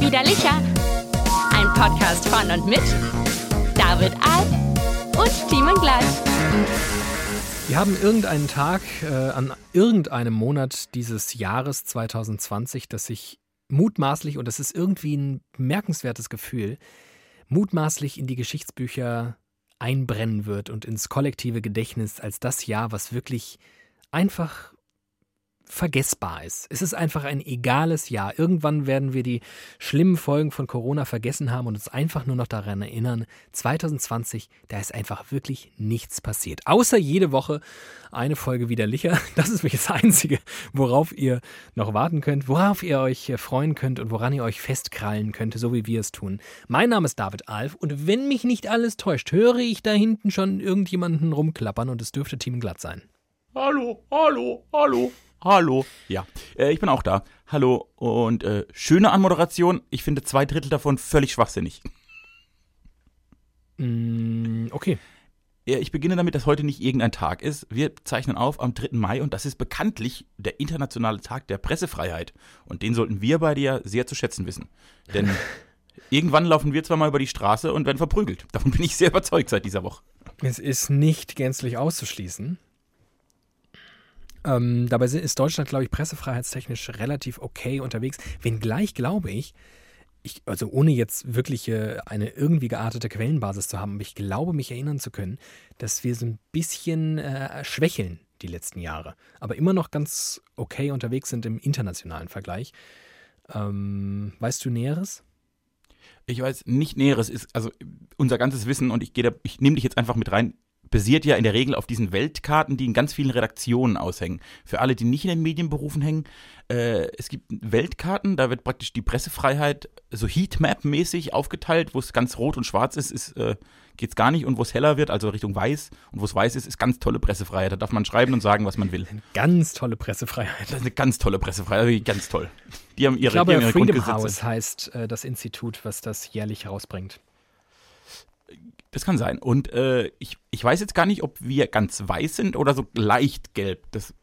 Widerlicher. Ein Podcast von und mit David Alf und Timon Glatt. Wir haben irgendeinen Tag äh, an irgendeinem Monat dieses Jahres 2020, das sich mutmaßlich, und das ist irgendwie ein bemerkenswertes Gefühl, mutmaßlich in die Geschichtsbücher einbrennen wird und ins kollektive Gedächtnis als das Jahr, was wirklich einfach vergessbar ist. Es ist einfach ein egales Jahr. Irgendwann werden wir die schlimmen Folgen von Corona vergessen haben und uns einfach nur noch daran erinnern, 2020, da ist einfach wirklich nichts passiert. Außer jede Woche eine Folge widerlicher. Das ist wirklich das Einzige, worauf ihr noch warten könnt, worauf ihr euch freuen könnt und woran ihr euch festkrallen könnt, so wie wir es tun. Mein Name ist David Alf und wenn mich nicht alles täuscht, höre ich da hinten schon irgendjemanden rumklappern und es dürfte Team Glatt sein. Hallo, hallo, hallo. Hallo. Ja, äh, ich bin auch da. Hallo und äh, schöne Anmoderation. Ich finde zwei Drittel davon völlig schwachsinnig. Mm, okay. Ja, ich beginne damit, dass heute nicht irgendein Tag ist. Wir zeichnen auf am 3. Mai und das ist bekanntlich der internationale Tag der Pressefreiheit. Und den sollten wir beide ja sehr zu schätzen wissen. Denn irgendwann laufen wir zwar mal über die Straße und werden verprügelt. Davon bin ich sehr überzeugt seit dieser Woche. Es ist nicht gänzlich auszuschließen. Ähm, dabei ist Deutschland, glaube ich, pressefreiheitstechnisch relativ okay unterwegs. Wenngleich glaube ich, ich, also ohne jetzt wirklich eine irgendwie geartete Quellenbasis zu haben, aber ich glaube, mich erinnern zu können, dass wir so ein bisschen äh, schwächeln die letzten Jahre, aber immer noch ganz okay unterwegs sind im internationalen Vergleich. Ähm, weißt du Näheres? Ich weiß nicht Näheres, ist also unser ganzes Wissen und ich ich nehme dich jetzt einfach mit rein basiert ja in der Regel auf diesen Weltkarten, die in ganz vielen Redaktionen aushängen. Für alle, die nicht in den Medienberufen hängen, äh, es gibt Weltkarten, da wird praktisch die Pressefreiheit so Heatmap-mäßig aufgeteilt, wo es ganz rot und schwarz ist, ist äh, geht es gar nicht und wo es heller wird, also Richtung weiß und wo es weiß ist, ist ganz tolle Pressefreiheit. Da darf man schreiben und sagen, was man will. Eine ganz tolle Pressefreiheit. Das ist eine ganz tolle Pressefreiheit, ganz toll. Die haben ihre, ich glaube, die haben ihre Freedom House heißt äh, das Institut, was das jährlich herausbringt. Das kann sein. Und äh, ich, ich weiß jetzt gar nicht, ob wir ganz weiß sind oder so leicht gelb. Das,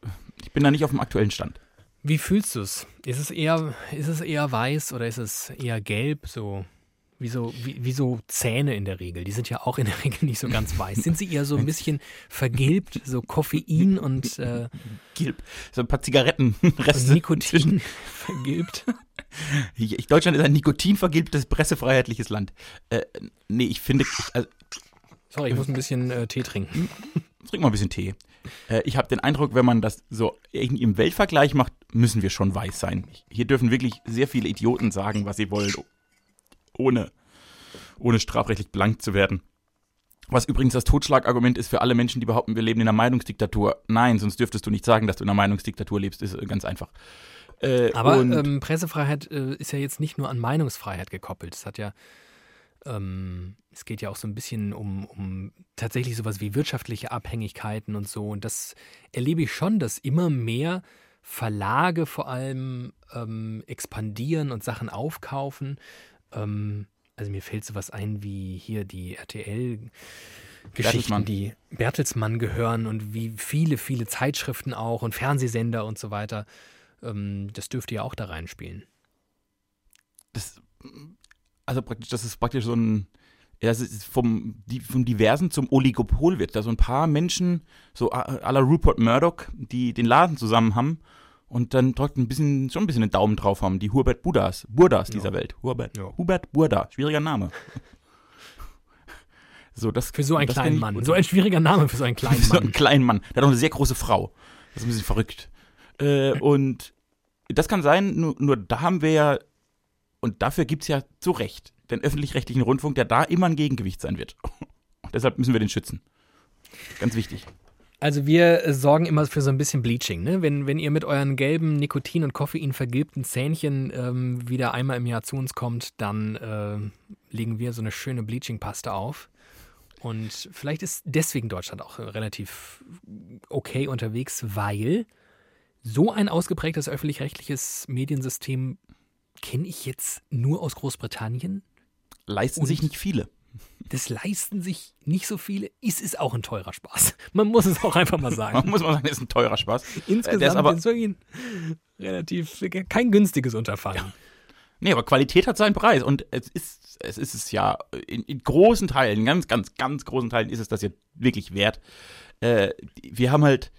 ich bin da nicht auf dem aktuellen Stand. Wie fühlst du es? Ist es eher, ist es eher weiß oder ist es eher gelb? So wie so, wie, wie, so Zähne in der Regel. Die sind ja auch in der Regel nicht so ganz weiß. Sind sie eher so ein bisschen vergilbt, so Koffein und äh, Gilb. So ein paar Zigarettenreste. Nikotin vergilbt. Deutschland ist ein nikotinvergilbtes, pressefreiheitliches Land. Äh, nee, ich finde. Also, Sorry, ich muss ein bisschen äh, Tee trinken. Trink mal ein bisschen Tee. Äh, ich habe den Eindruck, wenn man das so irgendwie im Weltvergleich macht, müssen wir schon weiß sein. Hier dürfen wirklich sehr viele Idioten sagen, was sie wollen, ohne, ohne strafrechtlich blank zu werden. Was übrigens das Totschlagargument ist für alle Menschen, die behaupten, wir leben in einer Meinungsdiktatur. Nein, sonst dürftest du nicht sagen, dass du in einer Meinungsdiktatur lebst. Ist äh, ganz einfach. Äh, Aber ähm, Pressefreiheit äh, ist ja jetzt nicht nur an Meinungsfreiheit gekoppelt. Es hat ja, ähm, es geht ja auch so ein bisschen um, um tatsächlich sowas wie wirtschaftliche Abhängigkeiten und so. Und das erlebe ich schon, dass immer mehr Verlage vor allem ähm, expandieren und Sachen aufkaufen. Ähm, also mir fällt sowas ein wie hier die RTL. Geschichten, die Bertelsmann gehören und wie viele, viele Zeitschriften auch und Fernsehsender und so weiter. Ähm, das dürfte ja auch da reinspielen. Das, also praktisch, das ist praktisch so ein, ja, das ist vom, die, vom Diversen zum Oligopol wird. Da so ein paar Menschen, so à la Rupert Murdoch, die den Laden zusammen haben und dann dort ein bisschen, schon ein bisschen einen Daumen drauf haben. Die Hubert Buddhas, Burdas dieser ja. Welt. Hubert, ja. Hubert Burda, schwieriger Name. So, das, für so einen kleinen Mann. So ein schwieriger Name für so einen kleinen Mann. so einen kleinen Mann. Der hat auch eine sehr große Frau. Das ist ein bisschen verrückt. Äh, und das kann sein, nur, nur da haben wir ja, und dafür gibt es ja zu Recht den öffentlich-rechtlichen Rundfunk, der da immer ein Gegengewicht sein wird. Und deshalb müssen wir den schützen. Ganz wichtig. Also wir sorgen immer für so ein bisschen Bleaching. Ne? Wenn, wenn ihr mit euren gelben Nikotin- und Koffein vergilbten Zähnchen ähm, wieder einmal im Jahr zu uns kommt, dann äh, legen wir so eine schöne Bleaching-Paste auf. Und vielleicht ist deswegen Deutschland auch relativ okay unterwegs, weil so ein ausgeprägtes öffentlich-rechtliches Mediensystem kenne ich jetzt nur aus Großbritannien. Leisten sich nicht viele. Das leisten sich nicht so viele. Es ist auch ein teurer Spaß. Man muss es auch einfach mal sagen. Man muss mal sagen, das ist ein teurer Spaß. Insgesamt der ist aber- ist es relativ kein günstiges Unterfangen. Nee, aber Qualität hat seinen Preis und es ist es ist es ja in, in großen Teilen, ganz, ganz, ganz großen Teilen ist es das ja wirklich wert. Äh, wir haben halt,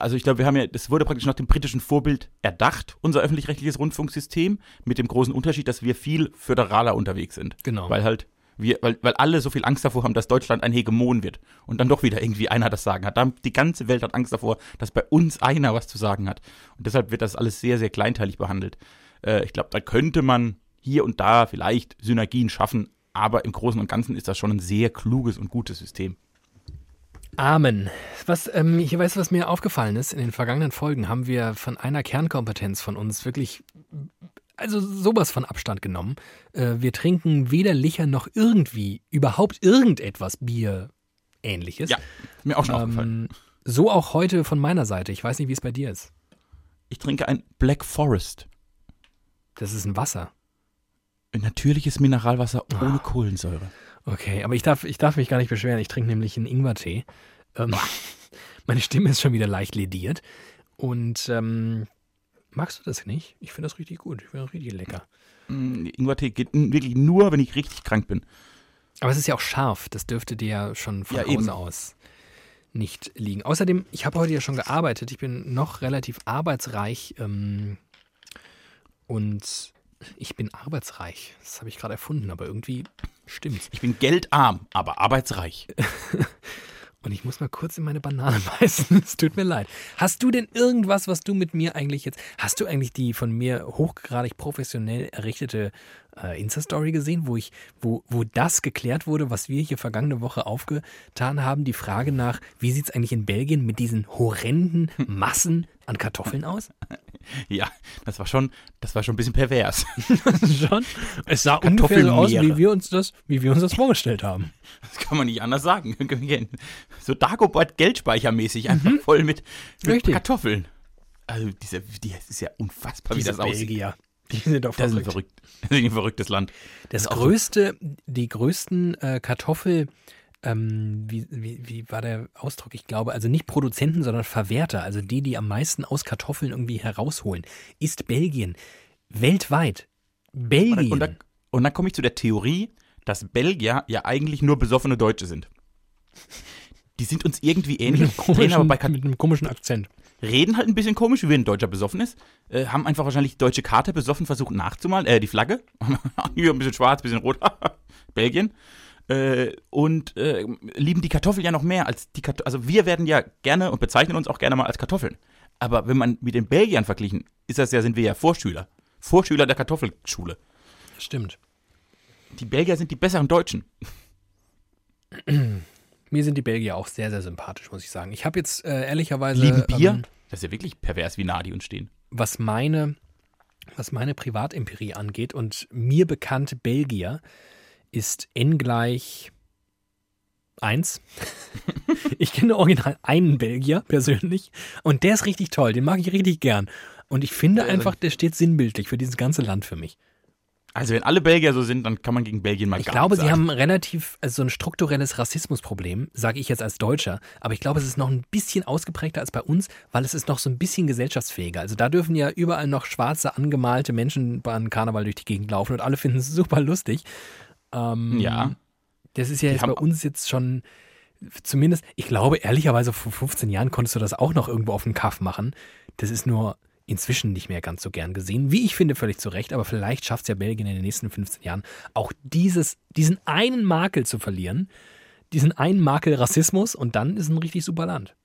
also ich glaube, wir haben ja, das wurde praktisch nach dem britischen Vorbild erdacht, unser öffentlich-rechtliches Rundfunksystem, mit dem großen Unterschied, dass wir viel föderaler unterwegs sind. Genau. Weil halt wir, weil, weil alle so viel Angst davor haben, dass Deutschland ein Hegemon wird und dann doch wieder irgendwie einer das Sagen hat. Dann, die ganze Welt hat Angst davor, dass bei uns einer was zu sagen hat. Und deshalb wird das alles sehr, sehr kleinteilig behandelt. Äh, ich glaube, da könnte man hier und da vielleicht Synergien schaffen, aber im Großen und Ganzen ist das schon ein sehr kluges und gutes System. Amen. Was, ähm, ich weiß, was mir aufgefallen ist. In den vergangenen Folgen haben wir von einer Kernkompetenz von uns wirklich, also sowas von Abstand genommen. Äh, wir trinken weder Licher noch irgendwie überhaupt irgendetwas Bier ähnliches. Ja, mir auch schon aufgefallen. Ähm, so auch heute von meiner Seite. Ich weiß nicht, wie es bei dir ist. Ich trinke ein Black Forest. Das ist ein Wasser. Ein natürliches Mineralwasser ohne Kohlensäure. Okay, aber ich darf, ich darf mich gar nicht beschweren. Ich trinke nämlich einen Ingwertee. Ähm, meine Stimme ist schon wieder leicht lediert. Und ähm, magst du das nicht? Ich finde das richtig gut. Ich finde das richtig lecker. Mm, Ingwertee geht wirklich nur, wenn ich richtig krank bin. Aber es ist ja auch scharf. Das dürfte dir ja schon von Ja, Hause eben. aus nicht liegen. Außerdem, ich habe heute ja schon gearbeitet. Ich bin noch relativ arbeitsreich. Ähm, und ich bin arbeitsreich. Das habe ich gerade erfunden, aber irgendwie stimmt's. Ich bin geldarm, aber arbeitsreich. Und ich muss mal kurz in meine Banane beißen. Es tut mir leid. Hast du denn irgendwas, was du mit mir eigentlich jetzt. Hast du eigentlich die von mir hochgradig professionell errichtete äh, Insta-Story gesehen, wo ich, wo, wo das geklärt wurde, was wir hier vergangene Woche aufgetan haben? Die Frage nach, wie sieht es eigentlich in Belgien mit diesen horrenden Massen an Kartoffeln aus? Ja, das war schon, das war schon ein bisschen pervers. Schon? Es sah ungefähr so aus, wie wir uns das, wie wir uns das vorgestellt haben. Das kann man nicht anders sagen. So Dagobert Geldspeichermäßig, einfach voll mit, mit. Kartoffeln. Also diese, die, das ist ja unfassbar, wie Diese das aussieht. Die sind doch Das ist ein verrückt. verrückt. Das ist ein verrücktes Land. Das ist auch so- größte, die größten äh, Kartoffel, ähm, wie, wie, wie war der Ausdruck? Ich glaube, also nicht Produzenten, sondern Verwerter, also die, die am meisten aus Kartoffeln irgendwie herausholen, ist Belgien. Weltweit. Belgien. Und, da, und dann komme ich zu der Theorie, dass Belgier ja eigentlich nur besoffene Deutsche sind. Die sind uns irgendwie mit, ähnlich, einem drehen aber komischen, bei Kat mit einem komischen Akzent. Reden halt ein bisschen komisch, wie wenn ein Deutscher besoffen ist. Äh, haben einfach wahrscheinlich die deutsche Karte besoffen versucht nachzumalen, äh, die Flagge. Hier ein bisschen schwarz, ein bisschen rot. Belgien. Äh, und äh, lieben die Kartoffel ja noch mehr als die Kartoffeln. Also wir werden ja gerne und bezeichnen uns auch gerne mal als Kartoffeln. Aber wenn man mit den Belgiern verglichen, ist das ja, sind wir ja Vorschüler. Vorschüler der Kartoffelschule. Stimmt. Die Belgier sind die besseren Deutschen. Mir sind die Belgier auch sehr, sehr sympathisch, muss ich sagen. Ich habe jetzt äh, ehrlicherweise. Lieben Bier. Ähm, das ist ja wirklich pervers, wie nah die uns stehen. was meine, was meine Privatempirie angeht und mir bekannte Belgier ist n gleich 1. ich kenne original einen Belgier persönlich und der ist richtig toll, den mag ich richtig gern. Und ich finde Also- einfach, der steht sinnbildlich für dieses ganze Land für mich. Also wenn alle Belgier so sind, dann kann man gegen Belgien mal Ich gar glaube, nichts sie sagen. haben relativ, also so ein strukturelles Rassismusproblem, sage ich jetzt als Deutscher, aber ich glaube, es ist noch ein bisschen ausgeprägter als bei uns, weil es ist noch so ein bisschen gesellschaftsfähiger. Also da dürfen ja überall noch schwarze, angemalte Menschen beim Karneval durch die Gegend laufen und alle finden es super lustig. Ähm, Ja. Das ist ja Die jetzt bei uns jetzt schon, zumindest, ich glaube, ehrlicherweise vor 15 Jahren konntest du das auch noch irgendwo auf dem Kaff machen. Das ist nur inzwischen nicht mehr ganz so gern gesehen. Wie ich finde, völlig zu Recht, aber vielleicht schafft es ja Belgien in den nächsten 15 Jahren auch dieses, diesen einen Makel zu verlieren. Diesen einen Makel Rassismus und dann ist ein richtig super Land.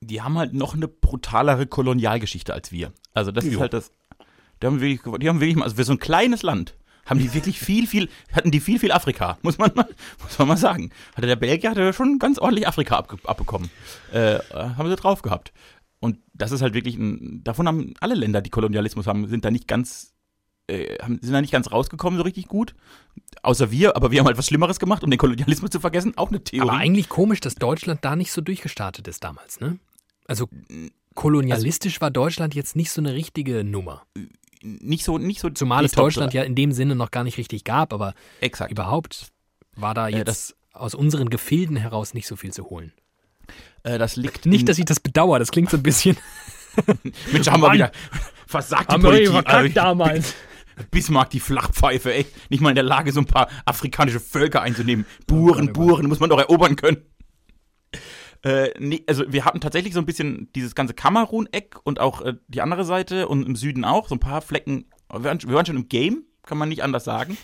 die haben halt noch eine brutalere Kolonialgeschichte als wir. Also das ist Jo. halt das. Die haben wirklich, die haben wirklich mal, also für so ein kleines Land haben die wirklich viel, viel, hatten die viel, viel Afrika, muss man mal, muss man mal sagen. Hatte der Belgier hatte schon ganz ordentlich Afrika abge, abbekommen. Äh, haben sie drauf gehabt. Und das ist halt wirklich ein, davon haben alle Länder, die Kolonialismus haben, sind da nicht ganz, äh, haben, sind da nicht ganz rausgekommen so richtig gut. Außer wir, aber wir haben halt was Schlimmeres gemacht, um den Kolonialismus zu vergessen. Auch eine Theorie. Aber eigentlich komisch, dass Deutschland da nicht so durchgestartet ist damals, ne? Also kolonialistisch war Deutschland jetzt nicht so eine richtige Nummer. nicht so, nicht so. Zumal es Deutschland ja in dem Sinne noch gar nicht richtig gab, aber Exakt. überhaupt. war da Äh, jetzt das- aus unseren Gefilden heraus nicht so viel zu holen. Äh, das liegt Nicht, dass ich das bedauere, das klingt so ein bisschen. Mensch, haben wir wieder versagt die Politik. Also, damals. Bismarck, die Flachpfeife, echt nicht mal in der Lage, so ein paar afrikanische Völker einzunehmen. Buren, Gott, oh. Buren, muss man doch erobern können. Äh, nee, also wir hatten tatsächlich so ein bisschen dieses ganze Kamerun-Eck und auch äh, die andere Seite und im Süden auch, so ein paar Flecken. Wir waren, wir waren schon im Game, kann man nicht anders sagen.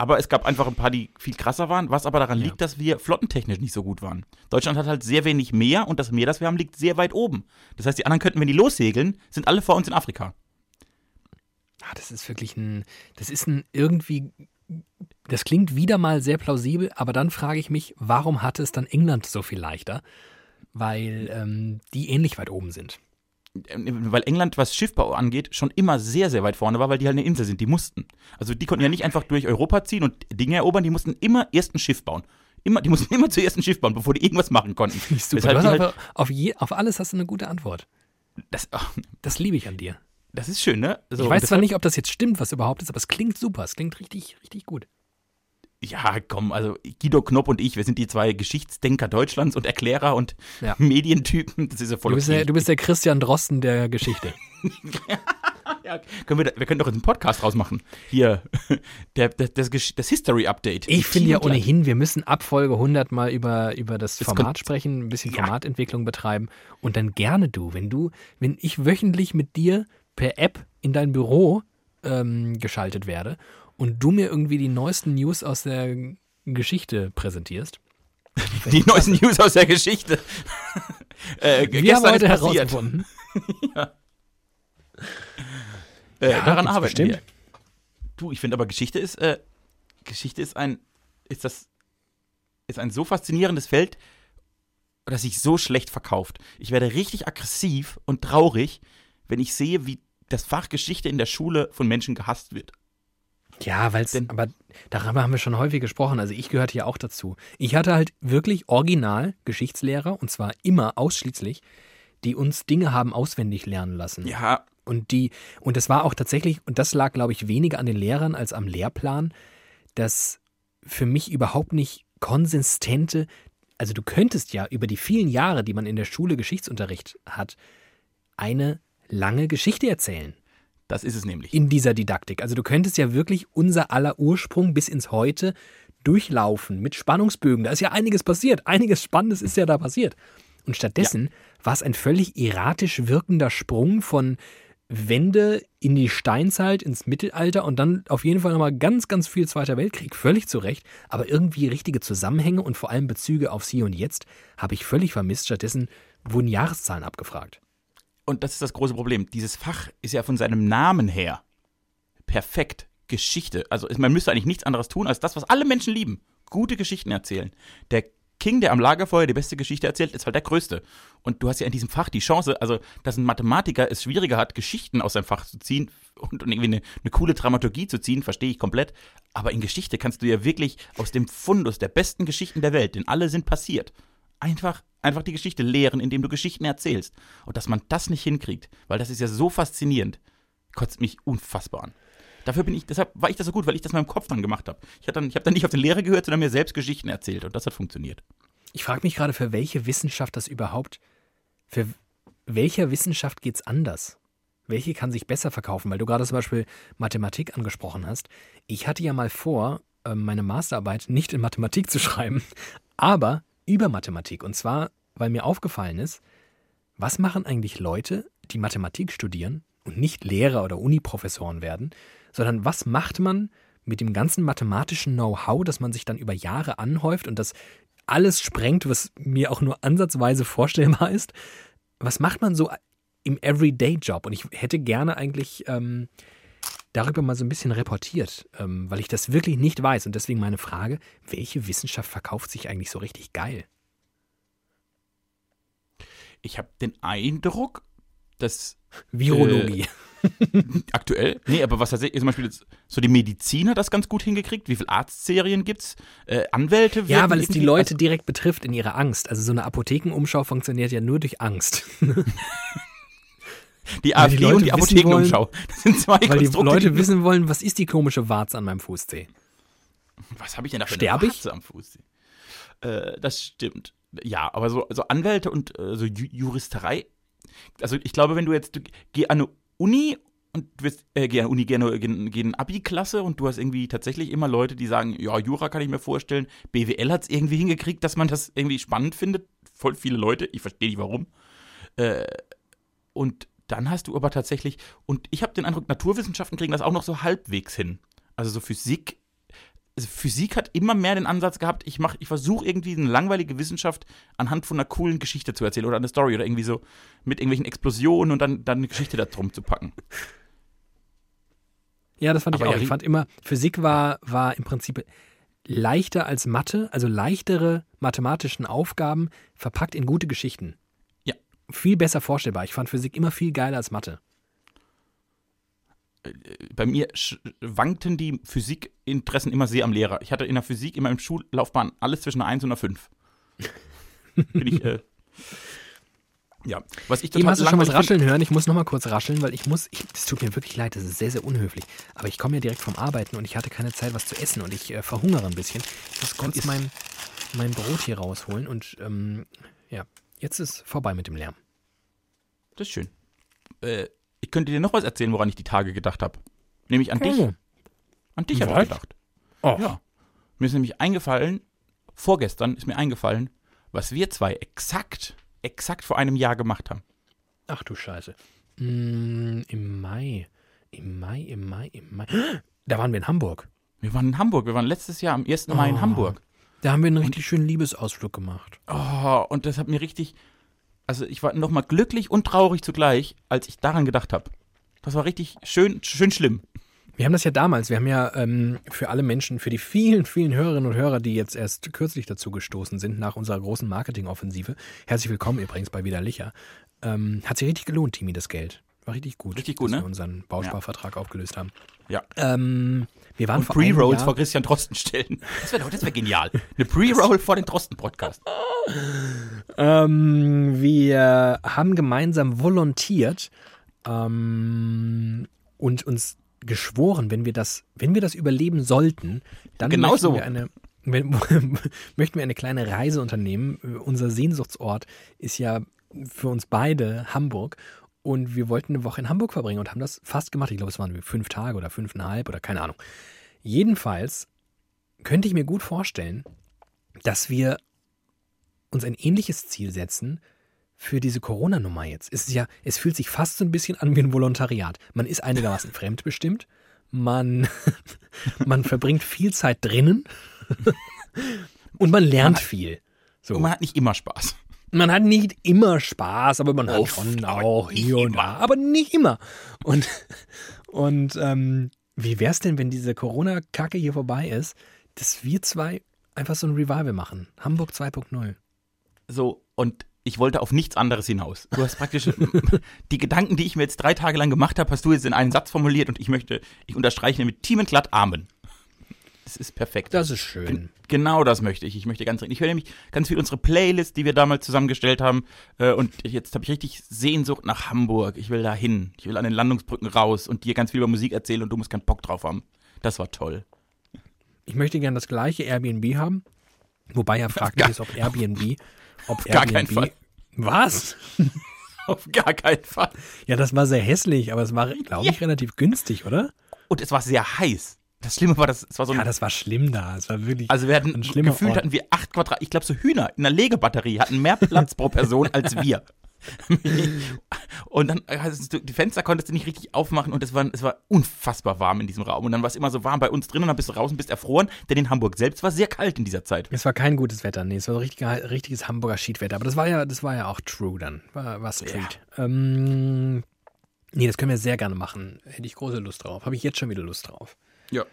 Aber es gab einfach ein paar, die viel krasser waren, was aber daran Ja. liegt, dass wir flottentechnisch nicht so gut waren. Deutschland hat halt sehr wenig Meer und das Meer, das wir haben, liegt sehr weit oben. Das heißt, die anderen könnten, wenn die lossegeln, sind alle vor uns in Afrika. Ah, das ist wirklich ein. Das ist ein irgendwie. Das klingt wieder mal sehr plausibel, aber dann frage ich mich, warum hatte es dann England so viel leichter? Weil ähm, die ähnlich weit oben sind. Weil England, was Schiffbau angeht, schon immer sehr, sehr weit vorne war, weil die halt eine Insel sind. Die mussten. Also die konnten ja nicht einfach durch Europa ziehen und Dinge erobern, die mussten immer erst ein Schiff bauen. Immer, die mussten immer zuerst ein Schiff bauen, bevor die irgendwas machen konnten. Super. Du halt, aber auf, je, auf alles hast du eine gute Antwort. das, ach, Das liebe ich an dir. das ist schön, ne? So, ich weiß zwar nicht, ob das jetzt stimmt, was überhaupt ist, aber es klingt super. Es klingt richtig, richtig gut. Ja, komm, also Guido Knopp und ich, wir sind die zwei Geschichtsdenker Deutschlands und Erklärer und Ja. Medientypen. Das ist ja voll Du bist, okay. der, du bist der Christian Drosten der Geschichte. ja, können wir, da, wir können doch jetzt einen Podcast rausmachen. Hier, der, der, das, das History Update. Ich finde ja ohnehin, wir müssen ab Folge 100 mal über, über das Das Format kommt- sprechen, ein bisschen Ja. Formatentwicklung betreiben und dann gerne du, wenn du, wenn ich wöchentlich mit dir per App in dein Büro ähm, geschaltet werde und du mir irgendwie die neuesten News aus der Geschichte präsentierst. Die neuesten News aus der Geschichte. äh, Wir haben heute herausgefunden. Äh, Ja, daran arbeiten bestimmt. wir. Du, ich finde aber Geschichte ist, äh, Geschichte ist ein, ist das, ist ein so faszinierendes Feld, das sich so schlecht verkauft. Ich werde richtig aggressiv und traurig, wenn ich sehe, wie das Fach Geschichte in der Schule von Menschen gehasst wird. Ja, weil es, Denn- aber darüber haben wir schon häufig gesprochen. Also ich gehörte ja auch dazu. Ich hatte halt wirklich original Geschichtslehrer und zwar immer ausschließlich, die uns Dinge haben auswendig lernen lassen. Ja, Und die, und das war auch tatsächlich, und das lag, glaube ich, weniger an den Lehrern als am Lehrplan, dass für mich überhaupt nicht konsistente, also du könntest ja über die vielen Jahre, die man in der Schule Geschichtsunterricht hat, eine lange Geschichte erzählen das ist es nämlich. in dieser Didaktik. Also du könntest ja wirklich unser aller Ursprung bis ins Heute durchlaufen mit Spannungsbögen. Da ist ja einiges passiert. Einiges Spannendes ist ja da passiert. Und stattdessen war es ein völlig erratisch wirkender Sprung von Wende in die Steinzeit, ins Mittelalter und dann auf jeden Fall nochmal ganz, ganz viel Zweiter Weltkrieg. Völlig zu Recht. Aber irgendwie richtige Zusammenhänge und vor allem Bezüge aufs Hier und Jetzt habe ich völlig vermisst. Stattdessen wurden Jahreszahlen abgefragt. Und das ist das große Problem. Dieses Fach ist ja von seinem Namen her perfekt. Geschichte. Also man müsste eigentlich nichts anderes tun, als das, was alle Menschen lieben. Gute Geschichten erzählen. Der King, der am Lagerfeuer die beste Geschichte erzählt, ist halt der Größte. Und du hast ja in diesem Fach die Chance, also dass ein Mathematiker es schwieriger hat, Geschichten aus seinem Fach zu ziehen und, und irgendwie eine, eine coole Dramaturgie zu ziehen, verstehe ich komplett. Aber in Geschichte kannst du ja wirklich aus dem Fundus der besten Geschichten der Welt, denn alle sind passiert, einfach, einfach die Geschichte lehren, indem du Geschichten erzählst. Und dass man das nicht hinkriegt, weil das ist ja so faszinierend, kotzt mich unfassbar an. Dafür bin ich, deshalb war ich das so gut, weil ich das in meinem Kopf dann gemacht habe. Ich habe dann, ich hab dann nicht auf den Lehrer gehört, sondern mir selbst Geschichten erzählt und das hat funktioniert. Ich frage mich gerade, für welche Wissenschaft das überhaupt, für welcher Wissenschaft geht es anders? Welche kann sich besser verkaufen? Weil du gerade zum Beispiel Mathematik angesprochen hast. Ich hatte ja mal vor, ähm, meine Masterarbeit nicht in Mathematik zu schreiben, aber über Mathematik. Und zwar, weil mir aufgefallen ist, was machen eigentlich Leute, die Mathematik studieren und nicht Lehrer oder Uniprofessoren werden, sondern was macht man mit dem ganzen mathematischen Know-how, das man sich dann über Jahre anhäuft und das alles sprengt, was mir auch nur ansatzweise vorstellbar ist. Was macht man so im Everyday-Job? Und ich hätte gerne eigentlich ähm, darüber mal so ein bisschen reportiert, ähm, weil ich das wirklich nicht weiß. Und deswegen meine Frage, welche Wissenschaft verkauft sich eigentlich so richtig geil? Ich habe den Eindruck, dass Virologie. aktuell, nee, aber was tatsächlich, zum Beispiel jetzt, so die Medizin hat das ganz gut hingekriegt. Wie viele Arztserien gibt's? Äh, Anwälte ja, weil es die Leute direkt betrifft in ihrer Angst. Also so eine Apothekenumschau funktioniert ja nur durch Angst. Die AfD die und die Apothekenumschau. Das sind zwei Weil die Leute wissen wollen, was ist die komische Warze an meinem Fußzeh? Was habe ich denn da für Sterb eine ich? Warze am Fuß? Äh, das stimmt. Ja, aber so also Anwälte und äh, so Ju Juristerei. Also ich glaube, wenn du jetzt du, geh an eine Uni und du wirst äh, geh an Uni, geh, an eine- geh, geh in Abi-Klasse und du hast irgendwie tatsächlich immer Leute, die sagen, ja, Jura kann ich mir vorstellen. BWL hat es irgendwie hingekriegt, dass man das irgendwie spannend findet. Voll viele Leute. Ich verstehe nicht warum. Äh, und dann hast du aber tatsächlich, und ich habe den Eindruck, Naturwissenschaften kriegen das auch noch so halbwegs hin. Also so Physik also Physik hat immer mehr den Ansatz gehabt, ich mach, ich versuche irgendwie eine langweilige Wissenschaft anhand von einer coolen Geschichte zu erzählen oder eine Story oder irgendwie so mit irgendwelchen Explosionen und dann, dann eine Geschichte da drum zu packen. Ja, das fand ich Aber auch. ja, Ich fand immer, Physik war, war im Prinzip leichter als Mathe, also leichtere mathematischen Aufgaben verpackt in gute Geschichten. Viel besser vorstellbar. Ich fand Physik immer viel geiler als Mathe. Bei mir wankten die Physikinteressen immer sehr am Lehrer. Ich hatte in der Physik in meinem Schullaufbahn alles zwischen einer 1 und einer 5. Bin ich, äh, ja, was ich Eben total hast du schon was rascheln hören. Ich muss noch mal kurz rascheln, weil ich muss, das tut mir wirklich leid, das ist sehr, sehr unhöflich. Aber ich komme ja direkt vom Arbeiten und ich hatte keine Zeit, was zu essen und ich äh, verhungere ein bisschen. Ich muss kurz mein, mein Brot hier rausholen und ähm, ja, jetzt ist vorbei mit dem Lärm. Das ist schön. Äh, ich könnte dir noch was erzählen, woran ich die Tage gedacht habe. Nämlich an dich. Oh. An dich habe ich gedacht. Oh. Ja. Mir ist nämlich eingefallen, vorgestern ist mir eingefallen, was wir zwei exakt, exakt vor einem Jahr gemacht haben. Ach du Scheiße. Mm, Im Mai. Im Mai, im Mai, im Mai. Da waren wir in Hamburg. Wir waren in Hamburg. Wir waren letztes Jahr am 1. Mai in Oh. Hamburg. Da haben wir einen richtig schönen Liebesausflug gemacht. Oh, und das hat mir richtig. Also, ich war nochmal glücklich und traurig zugleich, als ich daran gedacht habe. Das war richtig schön, schön schlimm. Wir haben das ja damals, wir haben ja ähm, für alle Menschen, für die vielen, vielen Hörerinnen und Hörer, die jetzt erst kürzlich dazu gestoßen sind, nach unserer großen Marketingoffensive, herzlich willkommen übrigens bei Widerlicher, ähm, hat sich richtig gelohnt, Timi, das Geld. War richtig gut, Richtig gut, dass ne? wir unseren Bausparvertrag aufgelöst haben. Ja. Ähm, wir waren Und Pre-Rolls vor Christian Drosten stellen. Das wäre das wär genial. Eine Pre-Roll vor den Drosten-Podcast. Ähm, wir haben gemeinsam volontiert ähm, und uns geschworen, wenn wir das, wenn wir das überleben sollten, dann Genau möchten so. wir eine möchten wir eine kleine Reise unternehmen. Unser Sehnsuchtsort ist ja für uns beide Hamburg und wir wollten eine Woche in Hamburg verbringen und haben das fast gemacht. Ich glaube, es waren fünf Tage oder fünfeinhalb oder keine Ahnung. Jedenfalls könnte ich mir gut vorstellen, dass wir uns ein ähnliches Ziel setzen für diese Corona-Nummer jetzt. Es ist ja, es fühlt sich fast so ein bisschen an wie ein Volontariat. Man ist einigermaßen fremdbestimmt. Man, man verbringt viel Zeit drinnen und man lernt viel. So. Und man hat nicht immer Spaß. Man hat nicht immer Spaß, aber man hat schon auch hier und da, aber nicht immer. Und, und ähm, wie wär's denn, wenn diese Corona-Kacke hier vorbei ist, dass wir zwei einfach so ein Revival machen? Hamburg 2.0. So, und ich wollte auf nichts anderes hinaus. Du hast praktisch die Gedanken, die ich mir jetzt drei Tage lang gemacht habe, hast du jetzt in einen Satz formuliert und ich möchte, ich unterstreiche mit Team glatt Amen. Das ist perfekt. Das ist schön. Genau das möchte ich. Ich möchte ganz Ich höre nämlich ganz viel unsere Playlist, die wir damals zusammengestellt haben. Äh, und jetzt habe ich richtig Sehnsucht nach Hamburg. Ich will da hin. Ich will an den Landungsbrücken raus und dir ganz viel über Musik erzählen und du musst keinen Bock drauf haben. Das war toll. Ich möchte gerne das gleiche Airbnb haben. Wobei ja fraglich ist, ob Airbnb. Ob gar keinen Airbnb Fall. Was? Auf gar keinen Fall. Ja, das war sehr hässlich, aber es war, glaube ich, relativ günstig, oder? Und es war sehr heiß. Das Schlimme war, dass es war so ein Ja, das war schlimm da. Es war wirklich. Also wir hatten, gefühlt Ort. hatten wir acht Quadrat, ich glaube so Hühner in der Legebatterie hatten mehr Platz pro Person als wir. und dann du, die Fenster konntest du nicht richtig aufmachen und es war, es war unfassbar warm in diesem Raum. Und dann war es immer so warm bei uns drin und dann bist du raus und bist erfroren, denn in Hamburg selbst war sehr kalt in dieser Zeit. es war kein gutes Wetter, nee, es war so richtig, richtiges Hamburger Schiedwetter. Aber das war ja, das war ja auch true dann. War, war Street. Ähm, nee, das können wir sehr gerne machen. Hätte ich große Lust drauf. Habe ich jetzt schon wieder Lust drauf. Ja,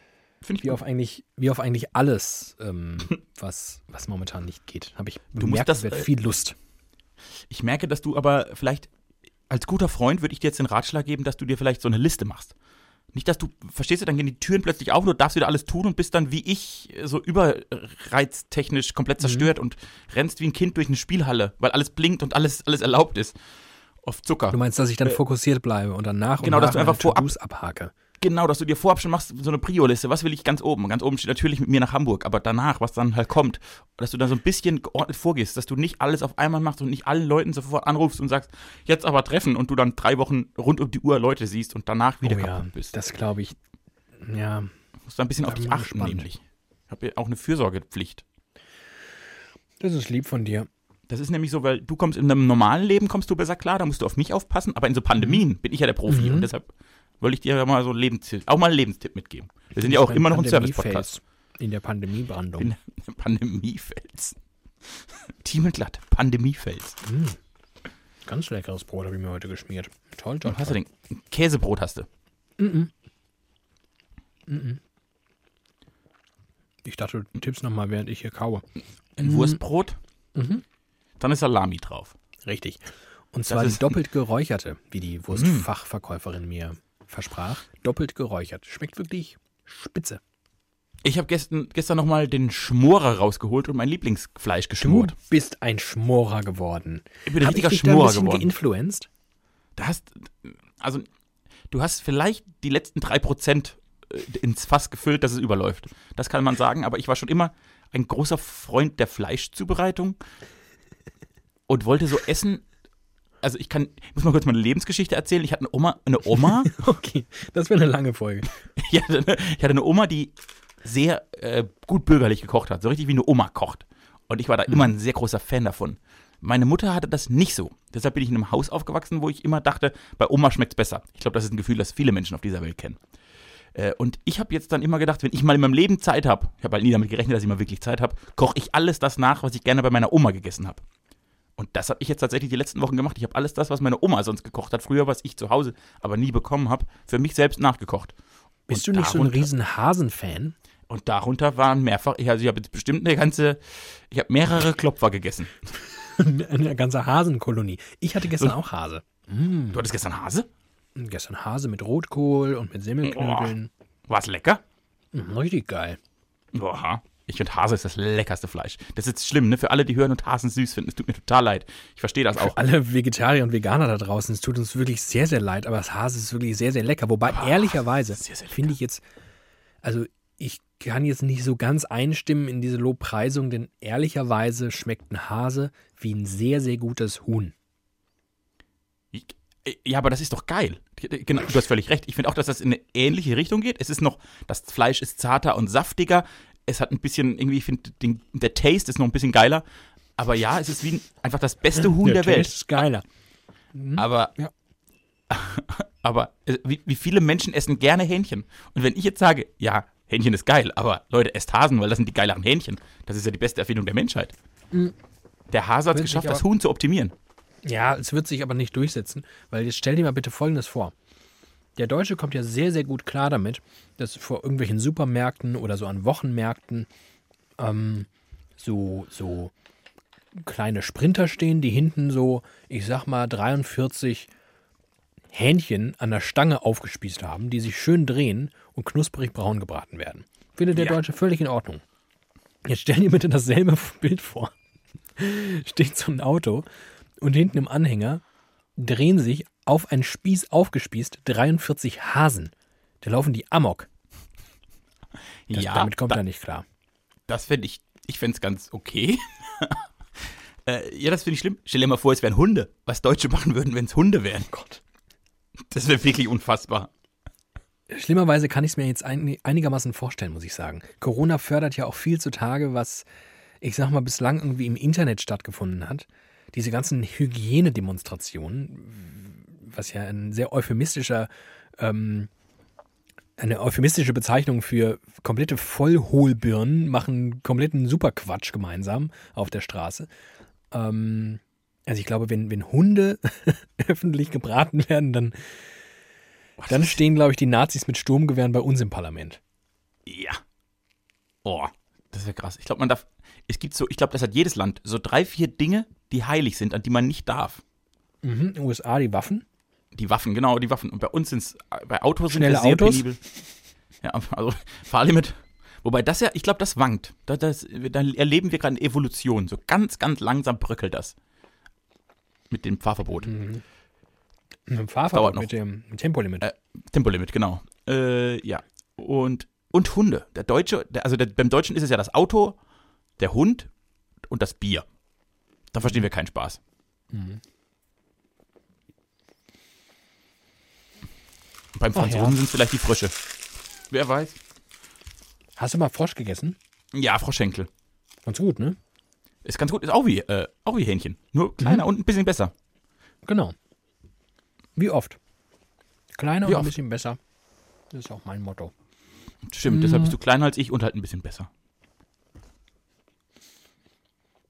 finde ich Wie auf eigentlich, wie auf eigentlich alles, ähm, was, was momentan nicht geht. Habe ich Du musst das, äh, viel Lust. Ich merke, dass du aber vielleicht als guter Freund würde ich dir jetzt den Ratschlag geben, dass du dir vielleicht so eine Liste machst. Nicht, dass du, verstehst du, dann gehen die Türen plötzlich auf und du darfst wieder alles tun und bist dann wie ich so überreiztechnisch komplett zerstört und rennst wie ein Kind durch eine Spielhalle, weil alles blinkt und alles, alles erlaubt ist. Auf Zucker. Du meinst, dass ich dann fokussiert bleibe und dann nach genau, und nach dass du einfach vorab- abhake. Genau, dass du dir vorab schon machst, so eine Prio-Liste, was will ich ganz oben? Ganz oben steht natürlich mit mir nach Hamburg, aber danach, was dann halt kommt, dass du da so ein bisschen geordnet vorgehst, dass du nicht alles auf einmal machst und nicht allen Leuten sofort anrufst und sagst, jetzt aber treffen und du dann drei Wochen rund um die Uhr Leute siehst und danach wieder oh, kaputt ja, bist. Das glaube ich, ja. Du musst da ein bisschen auf dich ich achten, gespannt. nämlich. Ich habe ja auch eine Fürsorgepflicht. Das ist lieb von dir. Das ist nämlich so, weil du kommst in einem normalen Leben, kommst du besser klar, da musst du auf mich aufpassen, aber in so Pandemien bin ich ja der Profi Mhm. und deshalb wollte ich dir ja mal so einen Lebenstipp, auch mal einen Lebenstipp mitgeben. Wir sind ja auch immer noch ein Pandemiefels. Service-Podcast. In der Pandemiebrandung. In der Pandemiefels. Team und glatt, Pandemiefels. Ganz leckeres Brot habe ich mir heute geschmiert. Toll, toll. Was hast du denn? Käsebrot hast du. Ich dachte, du tippst nochmal, während ich hier kaue. Ein Wurstbrot. Mhm. Dann ist Salami drauf. Richtig. Und zwar die doppelt geräucherte, wie die Wurstfachverkäuferin mir versprach. Doppelt geräuchert. Schmeckt wirklich spitze. Ich habe gestern, gestern nochmal den Schmorer rausgeholt und mein Lieblingsfleisch Du geschmort. bist ein Schmorer geworden. Ich bin ein Hab ich richtiger dich da ein Schmorer bisschen geworden. geinfluenced? Du hast, also, du hast vielleicht die letzten drei Prozent äh, ins Fass gefüllt, dass es überläuft. Das kann man sagen, aber ich war schon immer ein großer Freund der Fleischzubereitung und wollte so essen. Also ich kann, ich muss mal kurz meine Lebensgeschichte erzählen. Ich hatte eine Oma, eine Oma, Okay, das wäre eine lange Folge. ich hatte eine, ich hatte eine Oma, die sehr äh, gut bürgerlich gekocht hat, so richtig wie eine Oma kocht. Und ich war da immer ein sehr großer Fan davon. Meine Mutter hatte das nicht so. Deshalb bin ich in einem Haus aufgewachsen, wo ich immer dachte, bei Oma schmeckt's besser. Ich glaube, das ist ein Gefühl, das viele Menschen auf dieser Welt kennen. Äh, und ich habe jetzt dann immer gedacht, wenn ich mal in meinem Leben Zeit habe, ich habe halt nie damit gerechnet, dass ich mal wirklich Zeit habe, koche ich alles das nach, was ich gerne bei meiner Oma gegessen habe. Und das habe ich jetzt tatsächlich die letzten Wochen gemacht. Ich habe alles das, was meine Oma sonst gekocht hat, früher, was ich zu Hause aber nie bekommen habe, für mich selbst nachgekocht. Bist Und du nicht so ein darunter- riesen Hasen-Fan? Und darunter waren mehrfach, ich- also ich habe jetzt bestimmt eine ganze, ich habe mehrere Klopfer gegessen. Eine ganze Hasenkolonie. Ich hatte gestern auch Hase. Du hattest gestern Hase? Gestern Hase mit Rotkohl und mit Semmelknödeln. War es lecker? Mhm, Richtig geil. Boah. Ich finde Hase ist das leckerste Fleisch. Das ist jetzt schlimm, ne? Für alle, die hören und Hasen süß finden. Es tut mir total leid. Ich verstehe das auch. Für alle Vegetarier und Veganer da draußen, es tut uns wirklich sehr, sehr leid, aber das Hase ist wirklich sehr, sehr lecker. Wobei, ehrlicherweise, sehr lecker. finde ich jetzt, also ich kann jetzt nicht so ganz einstimmen in diese Lobpreisung, denn ehrlicherweise schmeckt ein Hase wie ein sehr, sehr gutes Huhn. Ich, ja, aber das ist doch geil. Genau, du hast völlig recht. Ich finde auch, dass das in eine ähnliche Richtung geht. Es ist noch, das Fleisch ist zarter und saftiger. Es hat ein bisschen, irgendwie, ich finde, den- der Taste ist noch ein bisschen geiler. Aber ja, es ist wie ein, einfach das beste Huhn der, Taste Welt. ist geiler. Aber, Ja. aber äh, wie, wie viele Menschen essen gerne Hähnchen? Und wenn ich jetzt sage, ja, Hähnchen ist geil, aber Leute, esst Hasen, weil das sind die geileren Hähnchen. Das ist ja die beste Erfindung der Menschheit. Der Hase hat es geschafft, das Huhn zu optimieren. Ja, es wird sich aber nicht durchsetzen, weil jetzt stell dir mal bitte Folgendes vor. Der Deutsche kommt ja sehr, sehr gut klar damit, dass vor irgendwelchen Supermärkten oder so an Wochenmärkten ähm, so, so kleine Sprinter stehen, die hinten so, ich sag mal, 43 Hähnchen an der Stange aufgespießt haben, die sich schön drehen und knusprig braun gebraten werden. Findet der Ja. Deutsche völlig in Ordnung. Jetzt stell dir bitte dasselbe Bild vor. Steht so ein Auto und hinten im Anhänger drehen sich auf einen Spieß aufgespießt 43 Hasen. Da laufen die Amok. Das, ja, damit kommt da, er nicht klar. das fände ich, ich fände es ganz okay. äh, ja, das finde ich schlimm. Stell dir mal vor, es wären Hunde. Was Deutsche machen würden, wenn es Hunde wären. Gott. Das wäre wirklich unfassbar. Schlimmerweise kann ich es mir jetzt ein, einigermaßen vorstellen, muss ich sagen. Corona fördert ja auch viel zutage, was, ich sag mal, bislang irgendwie im Internet stattgefunden hat. Diese ganzen Hygienedemonstrationen, was ja ein sehr euphemistischer, ähm, eine euphemistische Bezeichnung für komplette Vollhohlbirnen machen kompletten Superquatsch gemeinsam auf der Straße. Ähm, also ich glaube, wenn, wenn Hunde öffentlich gebraten werden, dann dann stehen, glaube ich, die Nazis mit Sturmgewehren bei uns im Parlament. Ja. Oh, das wäre krass. Ich glaube, man darf. Es gibt so, ich glaube, das hat jedes Land so drei, vier Dinge, die heilig sind, an die man nicht darf. Mhm. USA die Waffen. Die Waffen, genau, die Waffen. Und bei uns sind es, bei Autos sind wir sehr Autos? penibel. Ja, also Fahrlimit. Wobei das ja, ich glaube, das wankt. Da, das, da erleben wir gerade eine Evolution. So ganz, ganz langsam bröckelt das. Mit dem Fahrverbot. Mit dem Fahrverbot, noch. mit dem Tempolimit. Äh, Tempolimit, genau. Äh, ja. Und, und Hunde. Der Deutsche, der, also der, beim Deutschen ist es ja das Auto, der Hund und das Bier. Da verstehen wir keinen Spaß. Mhm. Beim Franzosen ja. sind es vielleicht die Frösche. Wer weiß. Hast du mal Frosch gegessen? Ja, Froschenkel. Ganz gut, ne? Ist ganz gut, ist auch wie, äh, auch wie Hähnchen. Nur kleiner Mhm. und ein bisschen besser. Genau. Wie oft? Kleiner Wie und ein oft? bisschen besser. Das ist auch mein Motto. Stimmt, deshalb bist du kleiner als ich und halt ein bisschen besser.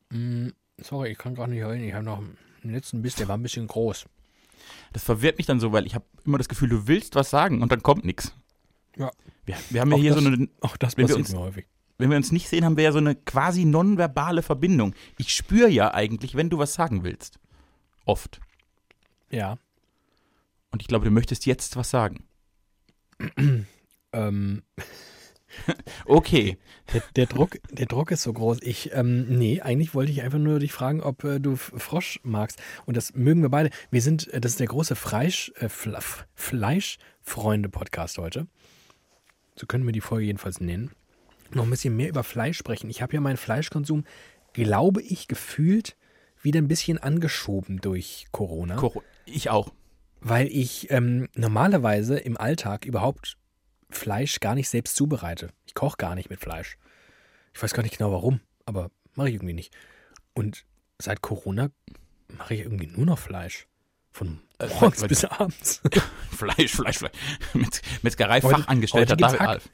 Mm, sorry, ich kann gar nicht hören. Ich habe noch einen letzten Biss, der war ein bisschen groß. Das verwirrt mich dann so, weil ich habe immer das Gefühl, du willst was sagen und dann kommt nichts. Ja. Wir, wir haben ja Auch hier das- so eine, Auch das passiert uns- mir häufig. wenn wir uns nicht sehen, haben wir ja so eine quasi nonverbale Verbindung. Ich spüre ja eigentlich, wenn du was sagen willst. Oft. Ja. Und ich glaube, du möchtest jetzt was sagen. Ähm, Okay. der, der, Druck, der Druck ist so groß. Ich, ähm, nee, eigentlich wollte ich einfach nur dich fragen, ob äh, du Frosch magst. Und das mögen wir beide. Wir sind, äh, das ist der große Fleisch, äh, Fleischfreunde-Podcast heute. So können wir die Folge jedenfalls nennen. Noch ein bisschen mehr über Fleisch sprechen. Ich habe ja meinen Fleischkonsum, glaube ich, gefühlt wieder ein bisschen angeschoben durch Corona. Ich auch. weil ich ähm, normalerweise im Alltag überhaupt Fleisch gar nicht selbst zubereite. Ich koche gar nicht mit Fleisch. Ich weiß gar nicht genau warum, aber mache ich irgendwie nicht. Und seit Corona mache ich irgendwie nur noch Fleisch. Von Äh, morgens weil- bis abends. Fleisch, Fleisch, Fleisch. Metz- Metzgerei, Heute- Fachangestellter heute gibt's David Hack. Alf.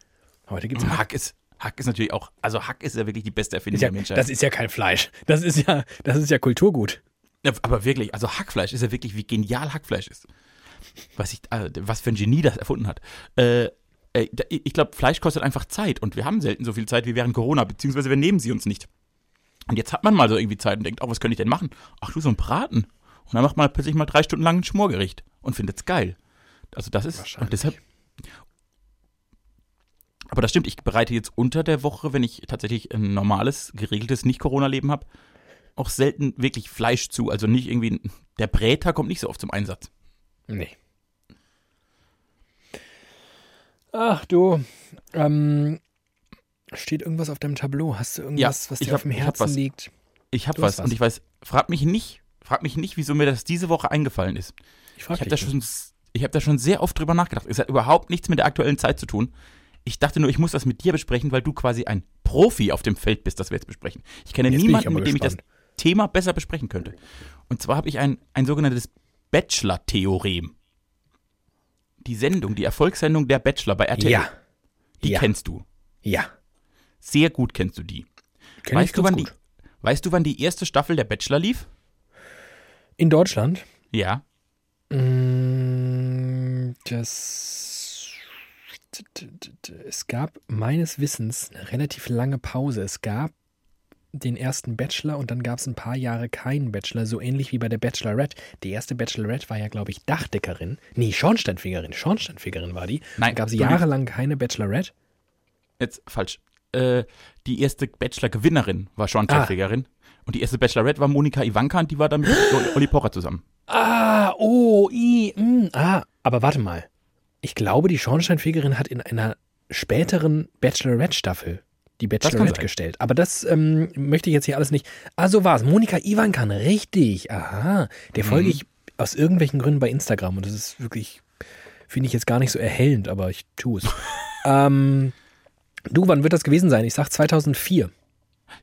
Heute gibt's Hack. Hack. ist, Hack ist natürlich auch, also Hack ist ja wirklich die beste Erfindung ja, der Menschheit. das ist ja kein Fleisch. Das ist ja, das ist ja Kulturgut. Ja, aber wirklich, also Hackfleisch ist ja wirklich, wie genial Hackfleisch ist. Was, ich, also, was für ein Genie das erfunden hat. Äh, äh, ich glaube, Fleisch kostet einfach Zeit und wir haben selten so viel Zeit wie während Corona, beziehungsweise wir nehmen sie uns nicht. Und jetzt hat man mal so irgendwie Zeit und denkt, oh, was könnte ich denn machen? Ach du, so ein Braten. Und dann macht man plötzlich mal drei Stunden lang ein Schmorgericht und findet es geil. Also das ist, und deshalb, aber das stimmt, ich bereite jetzt unter der Woche, wenn ich tatsächlich ein normales, geregeltes Nicht-Corona-Leben habe, auch selten wirklich Fleisch zu. Also nicht irgendwie, der Bräter kommt nicht so oft zum Einsatz. Nee. Ach du, ähm, steht irgendwas auf deinem Tableau? Hast du irgendwas, was ich dir hab- auf dem ich hab Herzen was. liegt? Ich habe was, was. und ich weiß, frag mich nicht, frag mich nicht, wieso mir das diese Woche eingefallen ist. Ich Ich habe da schon, ich habe da schon sehr oft drüber nachgedacht. Es hat überhaupt nichts mit der aktuellen Zeit zu tun. Ich dachte nur, ich muss das mit dir besprechen, weil du quasi ein Profi auf dem Feld bist, das wir jetzt besprechen. Ich kenne Jetzt ich niemanden, mit dem ich das gespannt. Thema besser besprechen könnte. Und zwar habe ich ein, ein sogenanntes Bachelor-Theorem. Die Sendung, die Erfolgssendung der Bachelor bei RTL, Ja, die ja. kennst du. ja. Sehr gut kennst du die. Kenn weißt, du, wann die gut. weißt du, wann die erste Staffel der Bachelor lief? In Deutschland? Ja. Mm, Das. Es gab meines Wissens eine relativ lange Pause. Es gab den ersten Bachelor und dann gab es ein paar Jahre keinen Bachelor, so ähnlich wie bei der Bachelorette. Die erste Bachelorette war ja, glaube ich, Dachdeckerin. Nee, Schornsteinfegerin. Schornsteinfegerin war die. Nein, Dann gab es jahrelang keine Bachelorette. Jetzt falsch. Äh, die erste Bachelor-Gewinnerin war Sean Ah. Und die erste Bachelorette war Monika Ivanka und die war dann mit Olli Pocher zusammen. Ah, oh, i, mm, ah. Aber warte mal. Ich glaube, die Schornsteinfegerin hat in einer späteren Bachelorette-Staffel die Bachelorette gestellt. Aber das ähm, möchte ich jetzt hier alles nicht. Ah, so war's. Monika Ivankan, richtig. Aha. Der folge Mhm. ich aus irgendwelchen Gründen bei Instagram und das ist wirklich, finde ich jetzt gar nicht so erhellend, aber ich tue es. ähm, du, wann wird das gewesen sein? Ich sag 2004.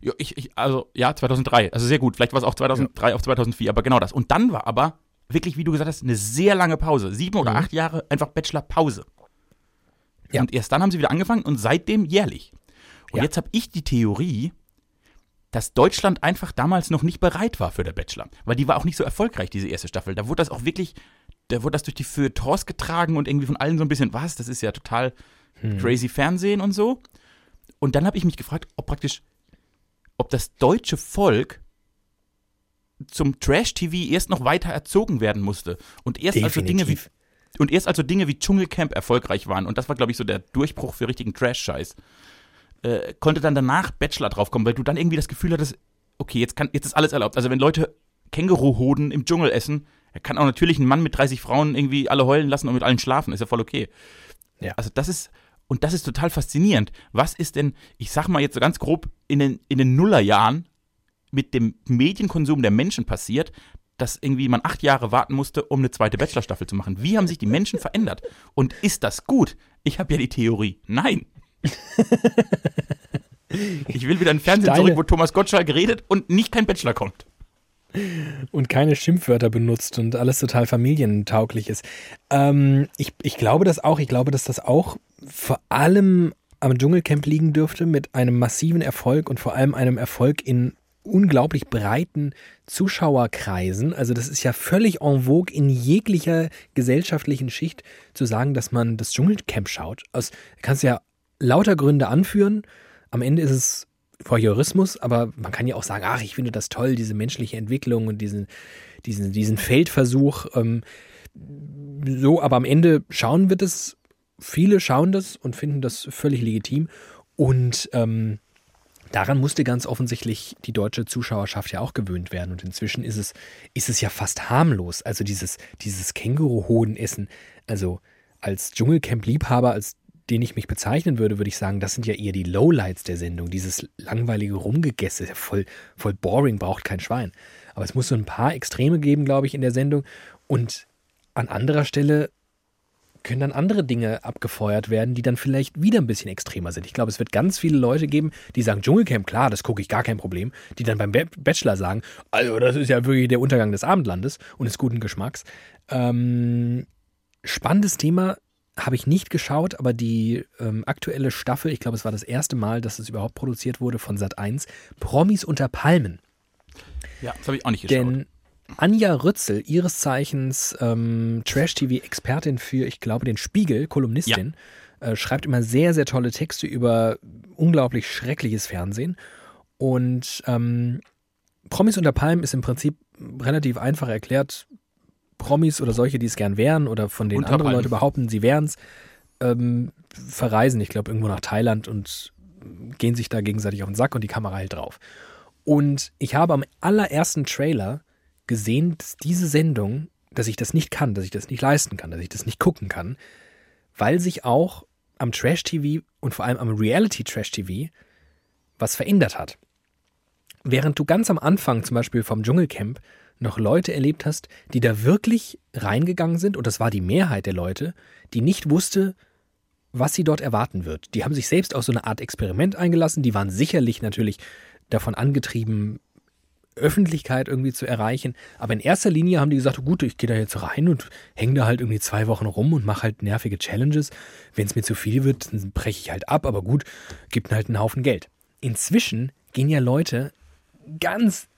Ja, ich, ich, also, ja, 2003. Also sehr gut. Vielleicht war es auch 2003 auf 2004, aber genau das. Und dann war aber wirklich, wie du gesagt hast, eine sehr lange Pause. Sieben oder Mhm. acht Jahre einfach Bachelor-Pause. Ja. Und erst dann haben sie wieder angefangen und seitdem jährlich. Und Ja. jetzt habe ich die Theorie, dass Deutschland einfach damals noch nicht bereit war für der Bachelor. Weil die war auch nicht so erfolgreich, diese erste Staffel. Da wurde das auch wirklich, da wurde das durch die Feuilletons getragen und irgendwie von allen so ein bisschen, was, das ist ja total crazy Fernsehen und so. Und dann habe ich mich gefragt, ob praktisch, ob das deutsche Volk zum Trash-TV erst noch weiter erzogen werden musste. Und erst also Dinge wie Definitiv. und erst also Dinge wie Dschungelcamp erfolgreich waren, und das war, glaube ich, so der Durchbruch für richtigen Trash-Scheiß, äh, konnte dann danach Bachelor draufkommen, weil du dann irgendwie das Gefühl hattest, okay, jetzt, kann, jetzt ist alles erlaubt. Also wenn Leute Känguruhoden im Dschungel essen, er kann auch natürlich einen Mann mit 30 Frauen irgendwie alle heulen lassen und mit allen schlafen, ist ja voll okay. Ja. Also das ist, und das ist total faszinierend. Was ist denn, ich sag mal jetzt so ganz grob, in den, in den Nullerjahren mit dem Medienkonsum der Menschen passiert, dass irgendwie man acht Jahre warten musste, um eine zweite Bachelorstaffel zu machen. Wie haben sich die Menschen verändert? Und ist das gut? Ich habe ja die Theorie. Nein. ich will wieder in den Fernsehen Steine. zurück, wo Thomas Gottschalk redet und nicht kein Bachelor kommt. und keine Schimpfwörter benutzt und alles total familientauglich ist. Ähm, ich, ich glaube das auch. Ich glaube, dass das auch vor allem am Dschungelcamp liegen dürfte mit einem massiven Erfolg und vor allem einem Erfolg in unglaublich breiten Zuschauerkreisen. Also das ist ja völlig en vogue in jeglicher gesellschaftlichen Schicht zu sagen, dass man das Dschungelcamp schaut. Aus kannst ja lauter Gründe anführen. Am Ende ist es Voyeurismus, aber man kann ja auch sagen, ach, ich finde das toll, diese menschliche Entwicklung und diesen, diesen, diesen Feldversuch. Ähm, so, aber am Ende schauen wir das, viele schauen das und finden das völlig legitim. Und ähm, daran musste ganz offensichtlich die deutsche Zuschauerschaft ja auch gewöhnt werden. Und inzwischen ist es, ist es ja fast harmlos. Also dieses, dieses Känguru-Hodenessen, also als Dschungelcamp-Liebhaber, als den ich mich bezeichnen würde, würde ich sagen, das sind ja eher die Lowlights der Sendung. Dieses langweilige Rumgegesse, voll, voll boring, braucht kein Schwein. Aber es muss so ein paar Extreme geben, glaube ich, in der Sendung. Und an anderer Stelle können dann andere Dinge abgefeuert werden, die dann vielleicht wieder ein bisschen extremer sind. Ich glaube, es wird ganz viele Leute geben, die sagen, Dschungelcamp, klar, das gucke ich gar kein Problem, die dann beim Ba- Bachelor sagen, also das ist ja wirklich der Untergang des Abendlandes und des guten Geschmacks. Ähm, spannendes Thema, habe ich nicht geschaut, aber die ähm, aktuelle Staffel, ich glaube, es war das erste Mal, dass es überhaupt produziert wurde von Sat 1, Promis unter Palmen. Ja, das habe ich auch nicht geschaut. Denn Anja Rützel, ihres Zeichens ähm, Trash-TV-Expertin für, ich glaube, den Spiegel, Kolumnistin, äh, schreibt immer sehr, sehr tolle Texte über unglaublich schreckliches Fernsehen. Und ähm, Promis unter Palmen ist im Prinzip relativ einfach erklärt. Promis oder solche, die es gern wären oder von denen andere. Leute behaupten, sie wären es, ähm, verreisen, ich glaube, irgendwo nach Thailand und gehen sich da gegenseitig auf den Sack und die Kamera hält drauf. Und ich habe am allerersten Trailer gesehen, dass diese Sendung, dass ich das nicht kann, dass ich das nicht leisten kann, dass ich das nicht gucken kann, weil sich auch am Trash-TV und vor allem am Reality-Trash-TV was verändert hat. Während du ganz am Anfang zum Beispiel vom Dschungelcamp noch Leute erlebt hast, die da wirklich reingegangen sind, und das war die Mehrheit der Leute, die nicht wusste, was sie dort erwarten wird. Die haben sich selbst auf so eine Art Experiment eingelassen, die waren sicherlich natürlich davon angetrieben, Öffentlichkeit irgendwie zu erreichen. Aber in erster Linie haben die gesagt, gut, ich gehe da jetzt rein und hänge da halt irgendwie zwei Wochen rum und mache halt nervige Challenges. Wenn es mir zu viel wird, dann breche ich halt ab, aber gut, gibt halt einen Haufen Geld. Inzwischen gehen ja Leute ganz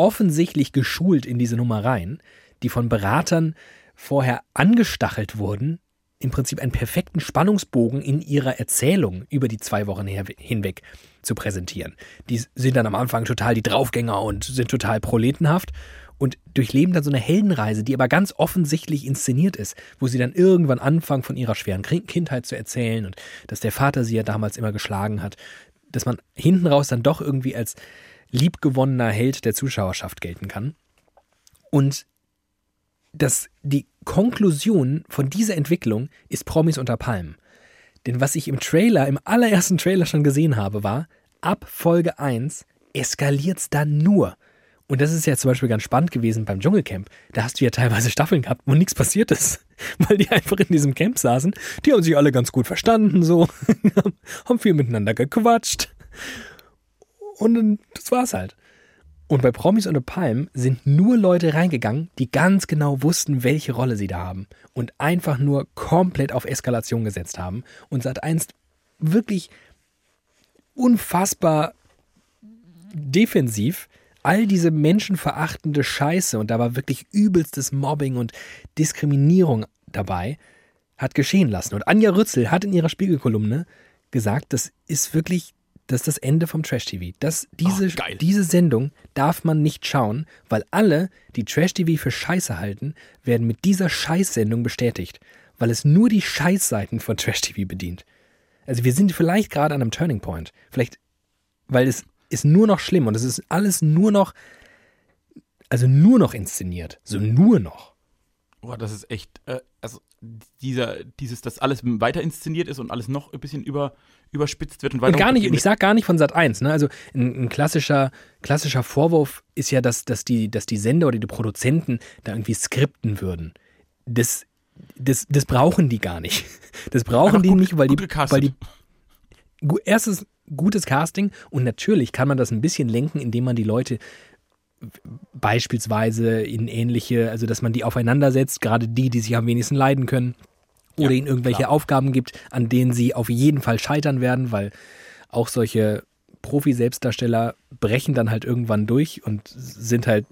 offensichtlich geschult in diese Nummer rein, die von Beratern vorher angestachelt wurden, im Prinzip einen perfekten Spannungsbogen in ihrer Erzählung über die zwei Wochen hinweg zu präsentieren. Die sind dann am Anfang total die Draufgänger und sind total proletenhaft und durchleben dann so eine Heldenreise, die aber ganz offensichtlich inszeniert ist, wo sie dann irgendwann anfangen, von ihrer schweren Kin- Kindheit zu erzählen und dass der Vater sie ja damals immer geschlagen hat, dass man hinten raus dann doch irgendwie als liebgewonnener Held der Zuschauerschaft gelten kann. Und das, die Konklusion von dieser Entwicklung ist Promis unter Palmen. Denn was ich im Trailer, im allerersten Trailer schon gesehen habe, war, ab Folge 1 eskaliert's dann nur. Und das ist ja zum Beispiel ganz spannend gewesen beim Dschungelcamp. Da hast du ja teilweise Staffeln gehabt, wo nichts passiert ist. Weil die einfach in diesem Camp saßen. Die haben sich alle ganz gut verstanden, so. haben viel miteinander gequatscht. Und das war's halt. Und bei Promis unter Palmen sind nur Leute reingegangen, die ganz genau wussten, welche Rolle sie da haben. Und einfach nur komplett auf Eskalation gesetzt haben. Und seit einst wirklich unfassbar defensiv all diese menschenverachtende Scheiße, und da war wirklich übelstes Mobbing und Diskriminierung dabei, hat geschehen lassen. Und Anja Rützel hat in ihrer Spiegelkolumne gesagt, das ist wirklich das ist das Ende vom Trash-TV. Das, diese, geil. diese Sendung darf man nicht schauen, weil alle, die Trash-TV für Scheiße halten, werden mit dieser Scheißsendung bestätigt, weil es nur die Scheißseiten von Trash-TV bedient. Also wir sind vielleicht gerade an einem Turning Point. Vielleicht, weil es ist nur noch schlimm und es ist alles nur noch, also nur noch inszeniert. So nur noch. Boah, das ist echt, äh, also dieser, dieses, dass alles weiter inszeniert ist und alles noch ein bisschen über, überspitzt wird und weiter. Und gar nicht, ich sag gar nicht von Sat 1, ne? Also ein, ein, klassischer, klassischer Vorwurf ist ja, dass, dass, die, dass die Sender oder die Produzenten da irgendwie skripten würden. Das, das, das brauchen die gar nicht. Das brauchen Einfach die gut, nicht, weil die, weil die. Erstes gutes Casting und natürlich kann man das ein bisschen lenken, indem man die Leute beispielsweise in ähnliche, also dass man die aufeinander setzt, gerade die, die sich am wenigsten leiden können, oder ja, ihnen irgendwelche klar. Aufgaben gibt, an denen sie auf jeden Fall scheitern werden, weil auch solche Profi-Selbstdarsteller brechen dann halt irgendwann durch und sind halt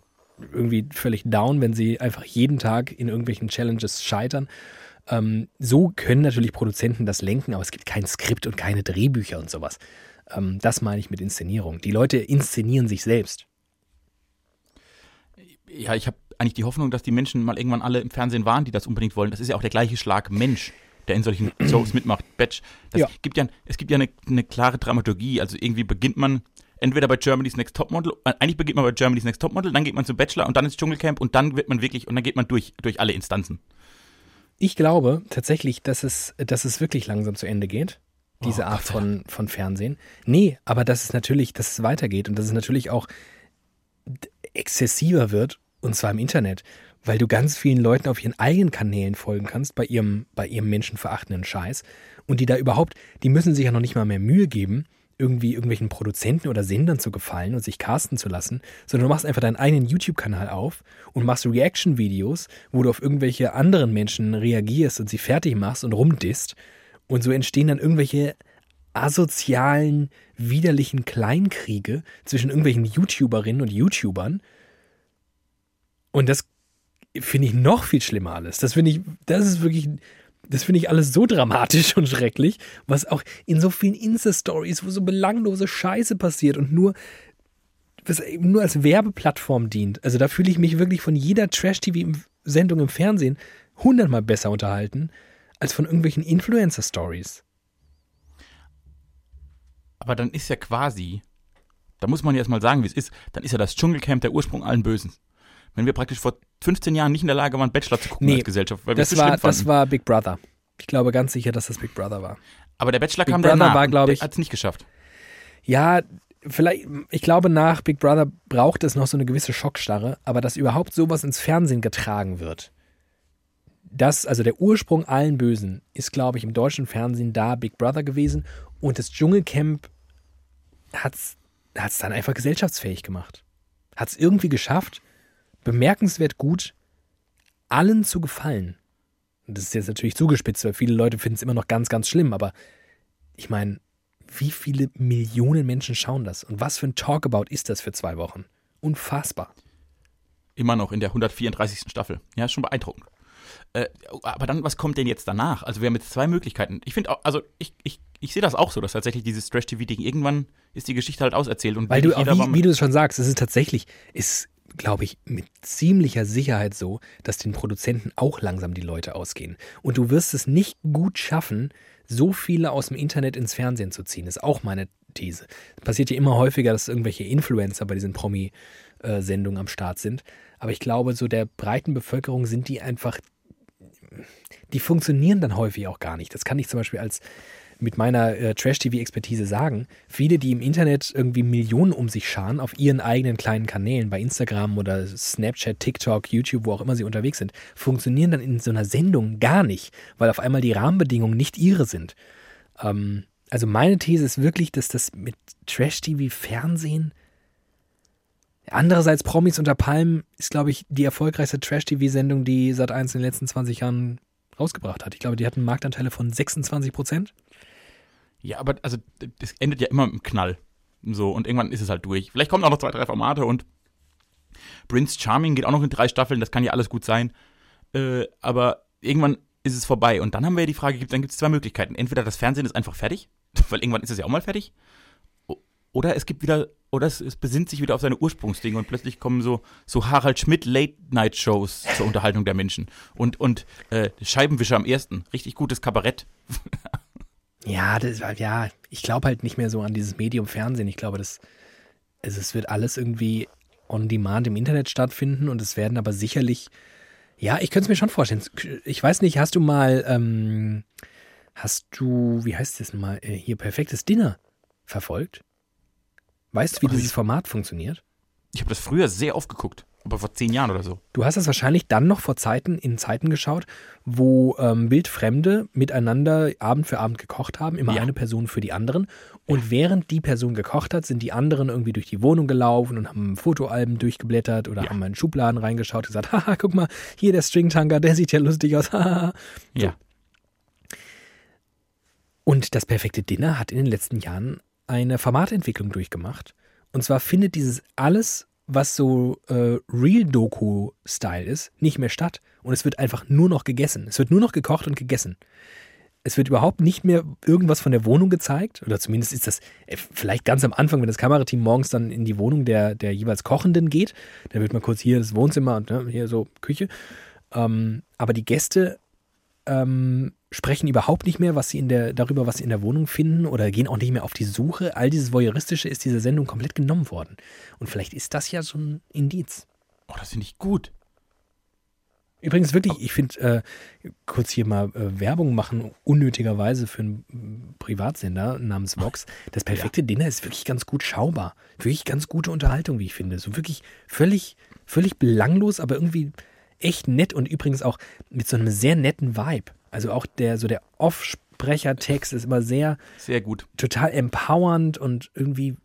irgendwie völlig down, wenn sie einfach jeden Tag in irgendwelchen Challenges scheitern. Ähm, so können natürlich Produzenten das lenken, aber es gibt kein Skript und keine Drehbücher und sowas. Ähm, das meine ich mit Inszenierung. Die Leute inszenieren sich selbst ja, ich habe eigentlich die Hoffnung, dass die Menschen mal irgendwann alle im Fernsehen waren, die das unbedingt wollen. Das ist ja auch der gleiche Schlag Mensch, der in solchen Shows mitmacht. Batch. Das ja. gibt ja, es gibt ja eine, eine klare Dramaturgie. Also irgendwie beginnt man entweder bei Germany's Next Topmodel, äh, eigentlich beginnt man bei Germany's Next Topmodel, dann geht man zum Bachelor und dann ins Dschungelcamp und dann wird man wirklich, und dann geht man durch, durch alle Instanzen. Ich glaube tatsächlich, dass es, dass es wirklich langsam zu Ende geht, diese oh, Art von, von Fernsehen. Nee, aber dass es natürlich, dass es weitergeht und dass es natürlich auch exzessiver wird, und zwar im Internet, weil du ganz vielen Leuten auf ihren eigenen Kanälen folgen kannst, bei ihrem, bei ihrem menschenverachtenden Scheiß. Und die da überhaupt, die müssen sich ja noch nicht mal mehr Mühe geben, irgendwie irgendwelchen Produzenten oder Sendern zu gefallen und sich casten zu lassen, sondern du machst einfach deinen eigenen YouTube-Kanal auf und machst Reaction-Videos, wo du auf irgendwelche anderen Menschen reagierst und sie fertig machst und rumdisst. Und so entstehen dann irgendwelche asozialen, widerlichen Kleinkriege zwischen irgendwelchen YouTuberinnen und YouTubern. Und das finde ich noch viel schlimmer alles. Das finde ich, das ist wirklich, das finde ich alles so dramatisch und schrecklich, was auch in so vielen Insta-Stories, wo so belanglose Scheiße passiert und nur, was eben nur als Werbeplattform dient. Also da fühle ich mich wirklich von jeder Trash-TV-Sendung im Fernsehen hundertmal besser unterhalten als von irgendwelchen Influencer-Stories. Aber dann ist ja quasi, da muss man ja erstmal sagen, wie es ist, dann ist ja das Dschungelcamp der Ursprung allen Bösen. Wenn wir praktisch vor 15 Jahren nicht in der Lage waren, Bachelor zu gucken nee, als Gesellschaft, weil das, war, das war Big Brother. Ich glaube ganz sicher, dass das Big Brother war. Aber der Bachelor Big kam Brother danach war, glaube ich, hat es nicht geschafft. Ja, vielleicht, ich glaube, nach Big Brother braucht es noch so eine gewisse Schockstarre, aber dass überhaupt sowas ins Fernsehen getragen wird, das, also der Ursprung allen Bösen, ist, glaube ich, im deutschen Fernsehen da Big Brother gewesen und das Dschungelcamp hat es dann einfach gesellschaftsfähig gemacht. Hat es irgendwie geschafft, bemerkenswert gut allen zu gefallen. Das ist jetzt natürlich zugespitzt, weil viele Leute finden es immer noch ganz, ganz schlimm, aber ich meine, wie viele Millionen Menschen schauen das? Und was für ein Talkabout ist das für zwei Wochen? Unfassbar. Immer noch in der 134. Staffel. Ja, ist schon beeindruckend. Äh, aber dann, was kommt denn jetzt danach? Also wir haben jetzt zwei Möglichkeiten. Ich finde, also ich, ich, ich sehe das auch so, dass tatsächlich dieses Trash-TV-Ding irgendwann ist die Geschichte halt auserzählt. Und Weil du auch, wie, wie du es schon sagst, es ist tatsächlich, ist, glaube ich, mit ziemlicher Sicherheit so, dass den Produzenten auch langsam die Leute ausgehen. Und du wirst es nicht gut schaffen, so viele aus dem Internet ins Fernsehen zu ziehen. Ist auch meine These. Es passiert ja immer häufiger, dass irgendwelche Influencer bei diesen Promi-Sendungen am Start sind. Aber ich glaube, so der breiten Bevölkerung sind die einfach die funktionieren dann häufig auch gar nicht. Das kann ich zum Beispiel als mit meiner äh, Trash-TV-Expertise sagen. Viele, die im Internet irgendwie Millionen um sich scharen auf ihren eigenen kleinen Kanälen, bei Instagram oder Snapchat, TikTok, YouTube, wo auch immer sie unterwegs sind, funktionieren dann in so einer Sendung gar nicht, weil auf einmal die Rahmenbedingungen nicht ihre sind. Ähm, also meine These ist wirklich, dass das mit Trash-TV-Fernsehen Andererseits Promis unter Palmen ist, glaube ich, die erfolgreichste Trash-TV-Sendung, die seit eins in den letzten 20 Jahren rausgebracht hat. Ich glaube, die hatten Marktanteile von 26 Prozent. Ja, aber also das endet ja immer im Knall. So, und irgendwann ist es halt durch. Vielleicht kommen auch noch zwei, drei Formate und Prince Charming geht auch noch in drei Staffeln, das kann ja alles gut sein. Äh, aber irgendwann ist es vorbei. Und dann haben wir ja die Frage, dann gibt es zwei Möglichkeiten. Entweder das Fernsehen ist einfach fertig, weil irgendwann ist es ja auch mal fertig. Oder es gibt wieder, oder es, es besinnt sich wieder auf seine Ursprungsdinge und plötzlich kommen so, so Harald Schmidt Late-Night-Shows zur Unterhaltung der Menschen. Und, und äh, Scheibenwischer am ersten. Richtig gutes Kabarett. ja, das, ja, ich glaube halt nicht mehr so an dieses Medium Fernsehen. Ich glaube, das, also es wird alles irgendwie on demand im Internet stattfinden und es werden aber sicherlich Ja, ich könnte es mir schon vorstellen. Ich weiß nicht, hast du mal, ähm, hast du, wie heißt das nochmal, äh, hier perfektes Dinner verfolgt? Weißt du, wie dieses Format funktioniert? Ich habe das früher sehr oft geguckt, aber vor zehn Jahren oder so. Du hast das wahrscheinlich dann noch vor Zeiten, in Zeiten geschaut, wo ähm, Wildfremde miteinander Abend für Abend gekocht haben, immer Ja. eine Person für die anderen. Und während die Person gekocht hat, sind die anderen irgendwie durch die Wohnung gelaufen und haben Fotoalben durchgeblättert oder Ja. haben in Schubladen reingeschaut und gesagt, haha, guck mal, hier der Stringtanker, der sieht ja lustig aus, haha. Ja. Und das perfekte Dinner hat in den letzten Jahren eine Formatentwicklung durchgemacht. Und zwar findet dieses alles, was so äh, Real-Doku-Style ist, nicht mehr statt. Und es wird einfach nur noch gegessen. Es wird nur noch gekocht und gegessen. Es wird überhaupt nicht mehr irgendwas von der Wohnung gezeigt. Oder zumindest ist das äh, vielleicht ganz am Anfang, wenn das Kamerateam morgens dann in die Wohnung der, der jeweils Kochenden geht. Dann wird man kurz hier das Wohnzimmer und ne, hier so Küche. Ähm, aber die Gäste ähm, sprechen überhaupt nicht mehr, was sie in der, darüber, was sie in der Wohnung finden oder gehen auch nicht mehr auf die Suche. All dieses Voyeuristische ist dieser Sendung komplett genommen worden. Und vielleicht ist das ja so ein Indiz. Oh, das finde ich gut. Übrigens wirklich, ich finde, äh, kurz hier mal äh, Werbung machen, unnötigerweise für einen Privatsender namens Vox. Das perfekte Dinner ist wirklich ganz gut schaubar. Wirklich ganz gute Unterhaltung, wie ich finde. So wirklich völlig, völlig belanglos, aber irgendwie echt nett und übrigens auch mit so einem sehr netten Vibe. Also auch der, so der Off-Sprechertext ist immer sehr Sehr gut. total empowernd und irgendwie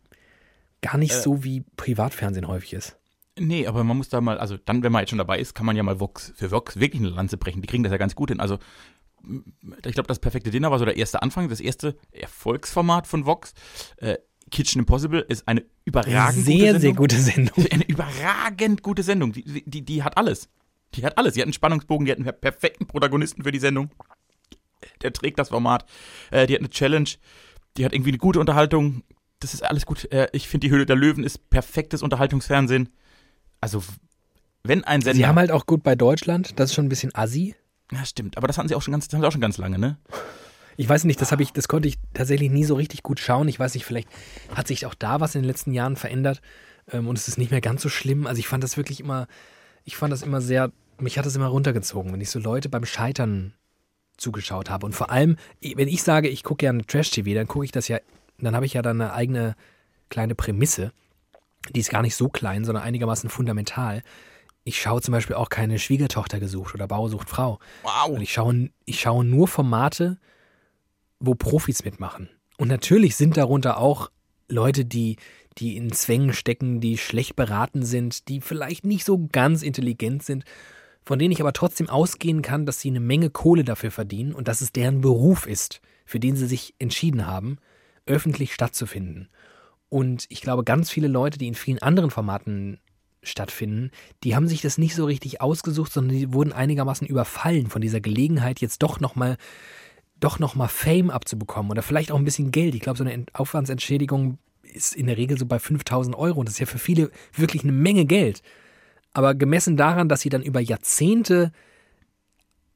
gar nicht Äh. so wie Privatfernsehen häufig ist. Nee, aber man muss da mal, also dann, wenn man jetzt schon dabei ist, kann man ja mal Vox, für Vox wirklich eine Lanze brechen. Die kriegen das ja ganz gut hin. Also, ich glaube, das perfekte Dinner war so der erste Anfang, das erste Erfolgsformat von Vox. Äh, Kitchen Impossible ist eine überragend sehr, gute Sendung. sehr gute Sendung. Eine überragend gute Sendung. Die, die, die hat alles. Die hat alles. Die hat einen Spannungsbogen, die hat einen per- perfekten Protagonisten für die Sendung. Der trägt das Format. Äh, die hat eine Challenge. Die hat irgendwie eine gute Unterhaltung. Das ist alles gut. Äh, ich finde, die Höhle der Löwen ist perfektes Unterhaltungsfernsehen. Also, wenn ein Sender. Sie haben halt auch gut bei Deutschland, das ist schon ein bisschen assi. ja, stimmt. Aber das hatten sie auch schon ganz, das haben sie auch schon ganz lange, ne? Ich weiß nicht, das habe ich, das konnte ich tatsächlich nie so richtig gut schauen. Ich weiß nicht, vielleicht hat sich auch da was in den letzten Jahren verändert ähm, und es ist nicht mehr ganz so schlimm. Also ich fand das wirklich immer, ich fand das immer sehr, mich hat das immer runtergezogen, wenn ich so Leute beim Scheitern zugeschaut habe. Und vor allem, wenn ich sage, ich gucke gerne Trash-TV, dann gucke ich das ja, dann habe ich ja dann eine eigene kleine Prämisse. Die ist gar nicht so klein, sondern einigermaßen fundamental. Ich schaue zum Beispiel auch keine Schwiegertochter gesucht oder Bauer sucht Frau. Wow. Und ich schaue, ich schaue nur Formate, wo Profis mitmachen. Und natürlich sind darunter auch Leute, die, die in Zwängen stecken, die schlecht beraten sind, die vielleicht nicht so ganz intelligent sind, von denen ich aber trotzdem ausgehen kann, dass sie eine Menge Kohle dafür verdienen und dass es deren Beruf ist, für den sie sich entschieden haben, öffentlich stattzufinden. Und ich glaube, ganz viele Leute, die in vielen anderen Formaten stattfinden, die haben sich das nicht so richtig ausgesucht, sondern die wurden einigermaßen überfallen von dieser Gelegenheit, jetzt doch nochmal doch noch mal Fame abzubekommen oder vielleicht auch ein bisschen Geld. Ich glaube, so eine Ent- Aufwandsentschädigung ist in der Regel so bei 5000 Euro und das ist ja für viele wirklich eine Menge Geld. Aber gemessen daran, dass sie dann über Jahrzehnte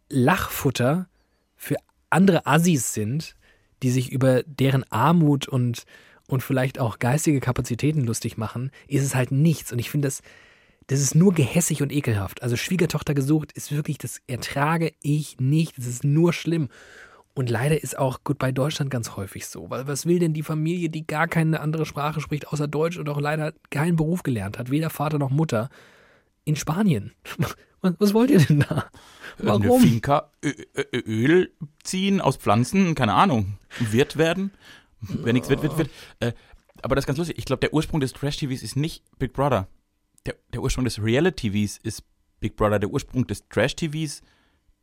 Lachfutter für andere Assis sind, die sich über deren Armut und, und vielleicht auch geistige Kapazitäten lustig machen, ist es halt nichts. Und ich finde das, das ist nur gehässig und ekelhaft. Also Schwiegertochter gesucht ist wirklich, das ertrage ich nicht. Das ist nur schlimm. Und leider ist auch gut bei Deutschland ganz häufig so. Weil was will denn die Familie, die gar keine andere Sprache spricht außer Deutsch und auch leider keinen Beruf gelernt hat, weder Vater noch Mutter, in Spanien? Was, wollt ihr denn da? Eine Warum? Finca, Ö Ö Öl ziehen aus Pflanzen, keine Ahnung. Wirt werden. Wenn nichts wird, wird, wird. Äh, aber das ist ganz lustig. Ich glaube, der Ursprung des Trash-TVs ist nicht Big Brother. Der, der Ursprung des Reality-TVs ist Big Brother. Der Ursprung des Trash-TVs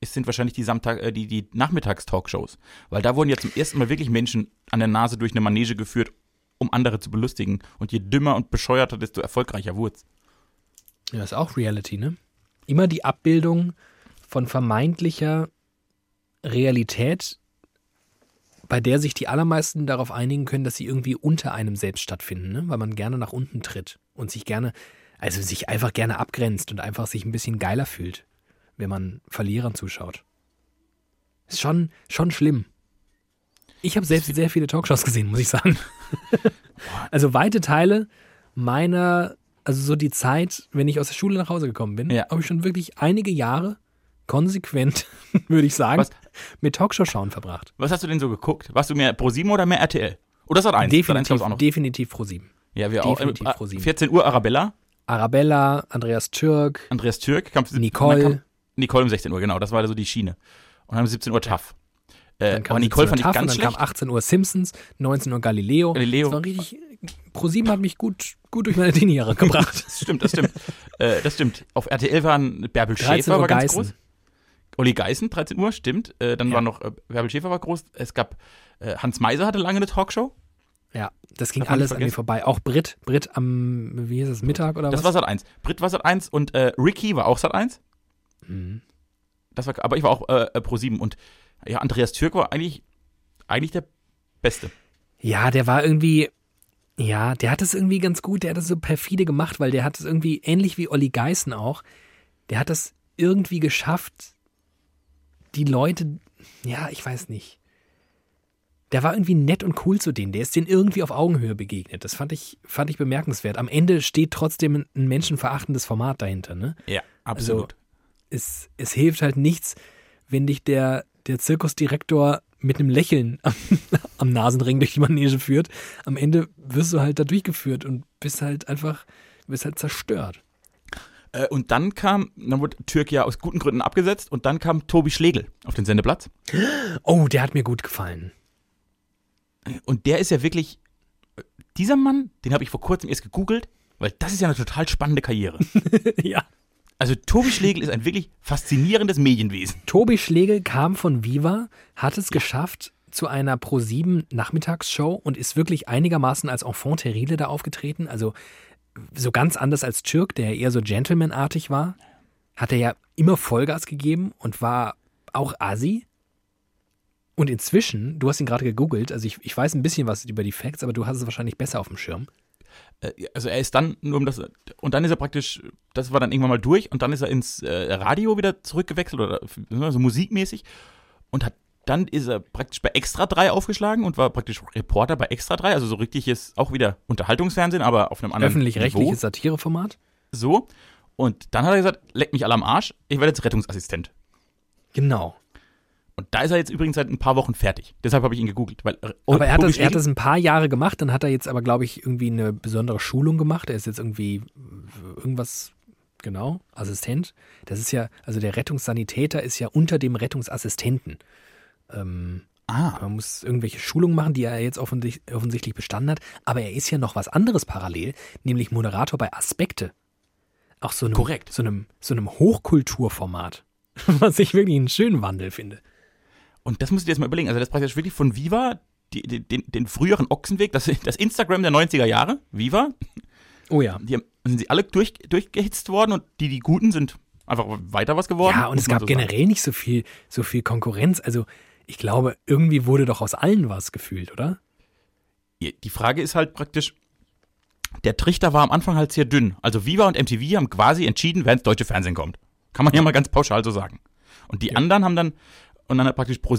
sind wahrscheinlich die, äh, die, die Nachmittagstalkshows. Weil da wurden ja zum ersten Mal wirklich Menschen an der Nase durch eine Manege geführt, um andere zu belustigen. Und je dümmer und bescheuerter, desto erfolgreicher wurd's. Ja, ist auch Reality, ne? Immer die Abbildung von vermeintlicher Realität, bei der sich die allermeisten darauf einigen können, dass sie irgendwie unter einem selbst stattfinden, ne? weil man gerne nach unten tritt und sich gerne, also sich einfach gerne abgrenzt und einfach sich ein bisschen geiler fühlt, wenn man Verlierern zuschaut. Ist schon, schon schlimm. Ich habe selbst sehr viele Talkshows gesehen, muss ich sagen. also weite Teile meiner, also so die Zeit, wenn ich aus der Schule nach Hause gekommen bin, Ja. habe ich schon wirklich einige Jahre konsequent, würde ich sagen, Was? mit Talkshow-Schauen verbracht. Was hast du denn so geguckt? Warst du mehr Pro7 oder mehr RTL? Oder Sat 1? Definitiv, auch noch. definitiv Pro 7. Ja, wir definitiv auch. Äh, ProSieben. 14 Uhr Arabella, Arabella, Andreas Türk, Andreas Türk, kam, Nicole. Kam, Nicole um 16 Uhr, genau, das war so die Schiene. Und dann um 17 Uhr TAF. Äh, dann kam aber Nicole 17 fand ich ganz und dann schlecht. kam 18 Uhr Simpsons, 19 Uhr Galileo. Galileo. Das war richtig, Pro 7 hat mich gut, gut durch meine Teenie-Jahre gebracht. Das stimmt, das stimmt. äh, das stimmt. Auf RTL waren Bärbel 13 Schäfer war ganz Geißen. groß. Olli Geißen, 13 Uhr, stimmt. Äh, dann Ja. war noch äh, Bärbel Schäfer war groß. Es gab äh, Hans Meiser hatte lange eine Talkshow. Ja, das ging man alles an mir vorbei. Auch Brit, Brit am, wie hieß es, Mittag oder Das was? war Sat 1. Brit war Sat 1 und äh, Ricky war auch Sat 1. Mhm. Das war, aber ich war auch äh, äh, Pro 7 und ja, Andreas Türk war eigentlich, eigentlich der Beste. Ja, der war irgendwie, ja, der hat es irgendwie ganz gut, der hat es so perfide gemacht, weil der hat es irgendwie, ähnlich wie Olli Geißen auch, der hat es irgendwie geschafft, die Leute, ja, ich weiß nicht. Der war irgendwie nett und cool zu denen. Der ist denen irgendwie auf Augenhöhe begegnet. Das fand ich, fand ich bemerkenswert. Am Ende steht trotzdem ein menschenverachtendes Format dahinter, ne? Ja, Also, es, es hilft halt nichts, wenn dich der, der Zirkusdirektor mit einem Lächeln am, am Nasenring durch die Manege führt. Am Ende wirst du halt da durchgeführt und bist halt einfach, bist halt zerstört. Äh, und dann kam, dann wurde Türk ja aus guten Gründen abgesetzt und dann kam Tobi Schlegel auf den Sendeplatz. Oh, der hat mir gut gefallen. Und der ist ja wirklich, dieser Mann, den habe ich vor kurzem erst gegoogelt, weil das ist ja eine total spannende Karriere. ja. Also Tobi Schlegel ist ein wirklich faszinierendes Medienwesen. Tobi Schlegel kam von Viva, hat es geschafft zu einer Pro7 Nachmittagsshow und ist wirklich einigermaßen als Enfant terrible da aufgetreten. Also so ganz anders als Türk, der eher so gentlemanartig war, hat er ja immer Vollgas gegeben und war auch Asi. Und inzwischen, du hast ihn gerade gegoogelt, also ich, ich weiß ein bisschen was über die Facts, aber du hast es wahrscheinlich besser auf dem Schirm. Äh, Also er ist dann nur um das, und dann ist er praktisch, das war dann irgendwann mal durch und dann ist er ins äh, Radio wieder zurückgewechselt oder so also musikmäßig und hat dann ist er praktisch bei Extra 3 aufgeschlagen und war praktisch Reporter bei Extra 3, also so richtig ist auch wieder Unterhaltungsfernsehen, aber auf einem anderen. Öffentlich-rechtliches Satireformat. So. Und dann hat er gesagt, leck mich alle am Arsch, ich werde jetzt Rettungsassistent. Genau. Und da ist er jetzt übrigens seit ein paar Wochen fertig. Deshalb habe ich ihn gegoogelt. Weil, äh, Aber er hat, das, er hat das ein paar Jahre gemacht, dann hat er jetzt aber, glaube ich, irgendwie eine besondere Schulung gemacht. Er ist jetzt irgendwie irgendwas, genau, Assistent. Das ist ja, also der Rettungssanitäter ist ja unter dem Rettungsassistenten. Ähm, Ah, man muss irgendwelche Schulungen machen, die er jetzt offensichtlich, offensichtlich bestanden hat. Aber er ist ja noch was anderes parallel, nämlich Moderator bei Aspekte. Auch so einem, Korrekt. So einem, so einem Hochkulturformat. Was ich wirklich einen schönen Wandel finde. Und das musst du dir jetzt mal überlegen. Also das ist praktisch wirklich von Viva, die, die, den, den früheren Ochsenweg, das, das Instagram der 90er Jahre, Viva, Oh ja. die haben, sind sie alle durch, durchgehitzt worden und die, die Guten sind einfach weiter was geworden. Ja, und es gab so sagen. generell nicht so viel, so viel Konkurrenz. Also ich glaube, irgendwie wurde doch aus allen was gefühlt, oder? Die Frage ist halt praktisch, der Trichter war am Anfang halt sehr dünn. Also Viva und MTV haben quasi entschieden, wer ins deutsche Fernsehen kommt. Kann man ja mal ganz pauschal so sagen. Und die Ja. anderen haben dann, und dann hat praktisch pro,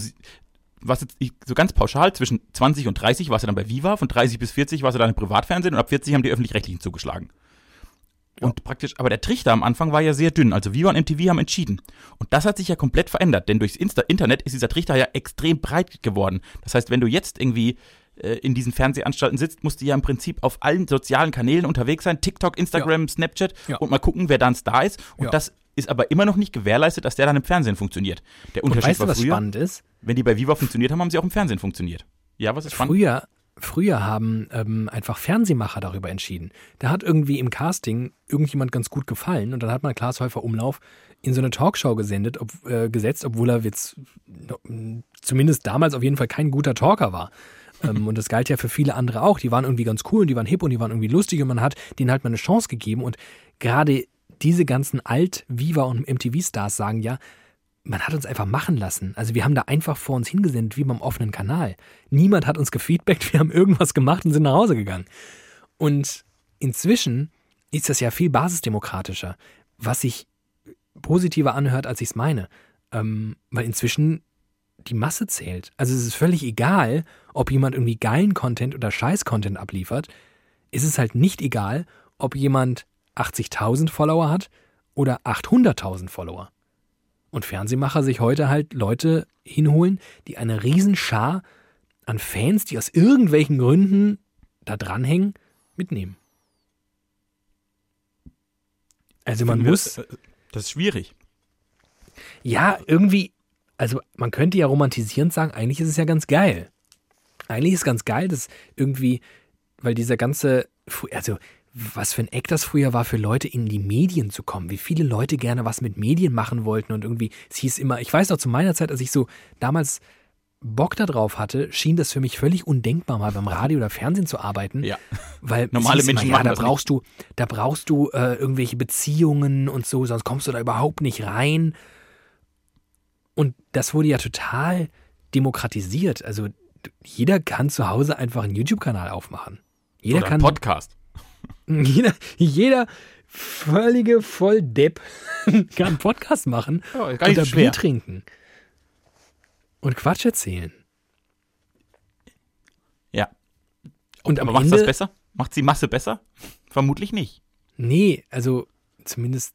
was jetzt so ganz pauschal, zwischen 20 und 30 war es dann bei Viva, von 30 bis 40 war es dann im Privatfernsehen und ab 40 haben die Öffentlich-Rechtlichen zugeschlagen. Und praktisch, aber der Trichter am Anfang war ja sehr dünn. Also Viva und MTV haben entschieden. Und das hat sich ja komplett verändert, denn durchs Insta Internet ist dieser Trichter ja extrem breit geworden. Das heißt, wenn du jetzt irgendwie äh, in diesen Fernsehanstalten sitzt, musst du ja im Prinzip auf allen sozialen Kanälen unterwegs sein, TikTok, Instagram, Snapchat Ja. und mal gucken, wer dann da ist. Und Ja. das ist aber immer noch nicht gewährleistet, dass der dann im Fernsehen funktioniert. Der Und Unterschied weißt du, war was früher, spannend ist? wenn die bei Viva funktioniert haben, haben sie auch im Fernsehen funktioniert. Ja, was ist spannend? Früher, früher haben ähm, einfach Fernsehmacher darüber entschieden. Da hat irgendwie im Casting irgendjemand ganz gut gefallen und dann hat man Klaas Häufer Umlauf in so eine Talkshow gesendet, ob, äh, gesetzt, obwohl er jetzt m, zumindest damals auf jeden Fall kein guter Talker war. ähm, und das galt ja für viele andere auch. Die waren irgendwie ganz cool und die waren hip und die waren irgendwie lustig und man hat denen halt mal eine Chance gegeben. Und gerade diese ganzen Alt-Viva- und MTV-Stars sagen ja, man hat uns einfach machen lassen. Also wir haben da einfach vor uns hingesendet, wie beim offenen Kanal. Niemand hat uns gefeedbackt, wir haben irgendwas gemacht und sind nach Hause gegangen. Und inzwischen ist das ja viel basisdemokratischer, was sich positiver anhört, als ich es meine. Ähm, weil inzwischen die Masse zählt. Also es ist völlig egal, ob jemand irgendwie geilen Content oder Scheiß-Content abliefert. Es ist halt nicht egal, ob jemand 80.000 Follower hat oder 800.000 Follower. Und Fernsehmacher sich heute halt Leute hinholen, die eine Riesenschar an Fans, die aus irgendwelchen Gründen da dranhängen, mitnehmen. Also man muss, äh, Das ist schwierig. ja, irgendwie, also man könnte ja romantisierend sagen, eigentlich ist es ja ganz geil. Eigentlich ist es ganz geil, dass irgendwie, weil dieser ganze, also was für ein Eck das früher war, für Leute in die Medien zu kommen. Wie viele Leute gerne was mit Medien machen wollten und irgendwie, es hieß immer, ich weiß noch zu meiner Zeit, als ich so damals Bock darauf hatte, schien das für mich völlig undenkbar, mal beim Radio oder Fernsehen zu arbeiten. Ja. Weil Normale Menschen immer, ja, da das nicht. brauchst du, da brauchst du äh, irgendwelche Beziehungen und so, sonst kommst du da überhaupt nicht rein. Und das wurde ja total demokratisiert. Also jeder kann zu Hause einfach einen YouTube-Kanal aufmachen. Jeder Oder kann Podcast. Jeder, jeder völlige Volldepp kann einen Podcast machen Ja, und schwer. Bier trinken und Quatsch erzählen. Ja. Und am Aber macht Ende das besser? Macht die Masse besser? Vermutlich nicht. Nee, also zumindest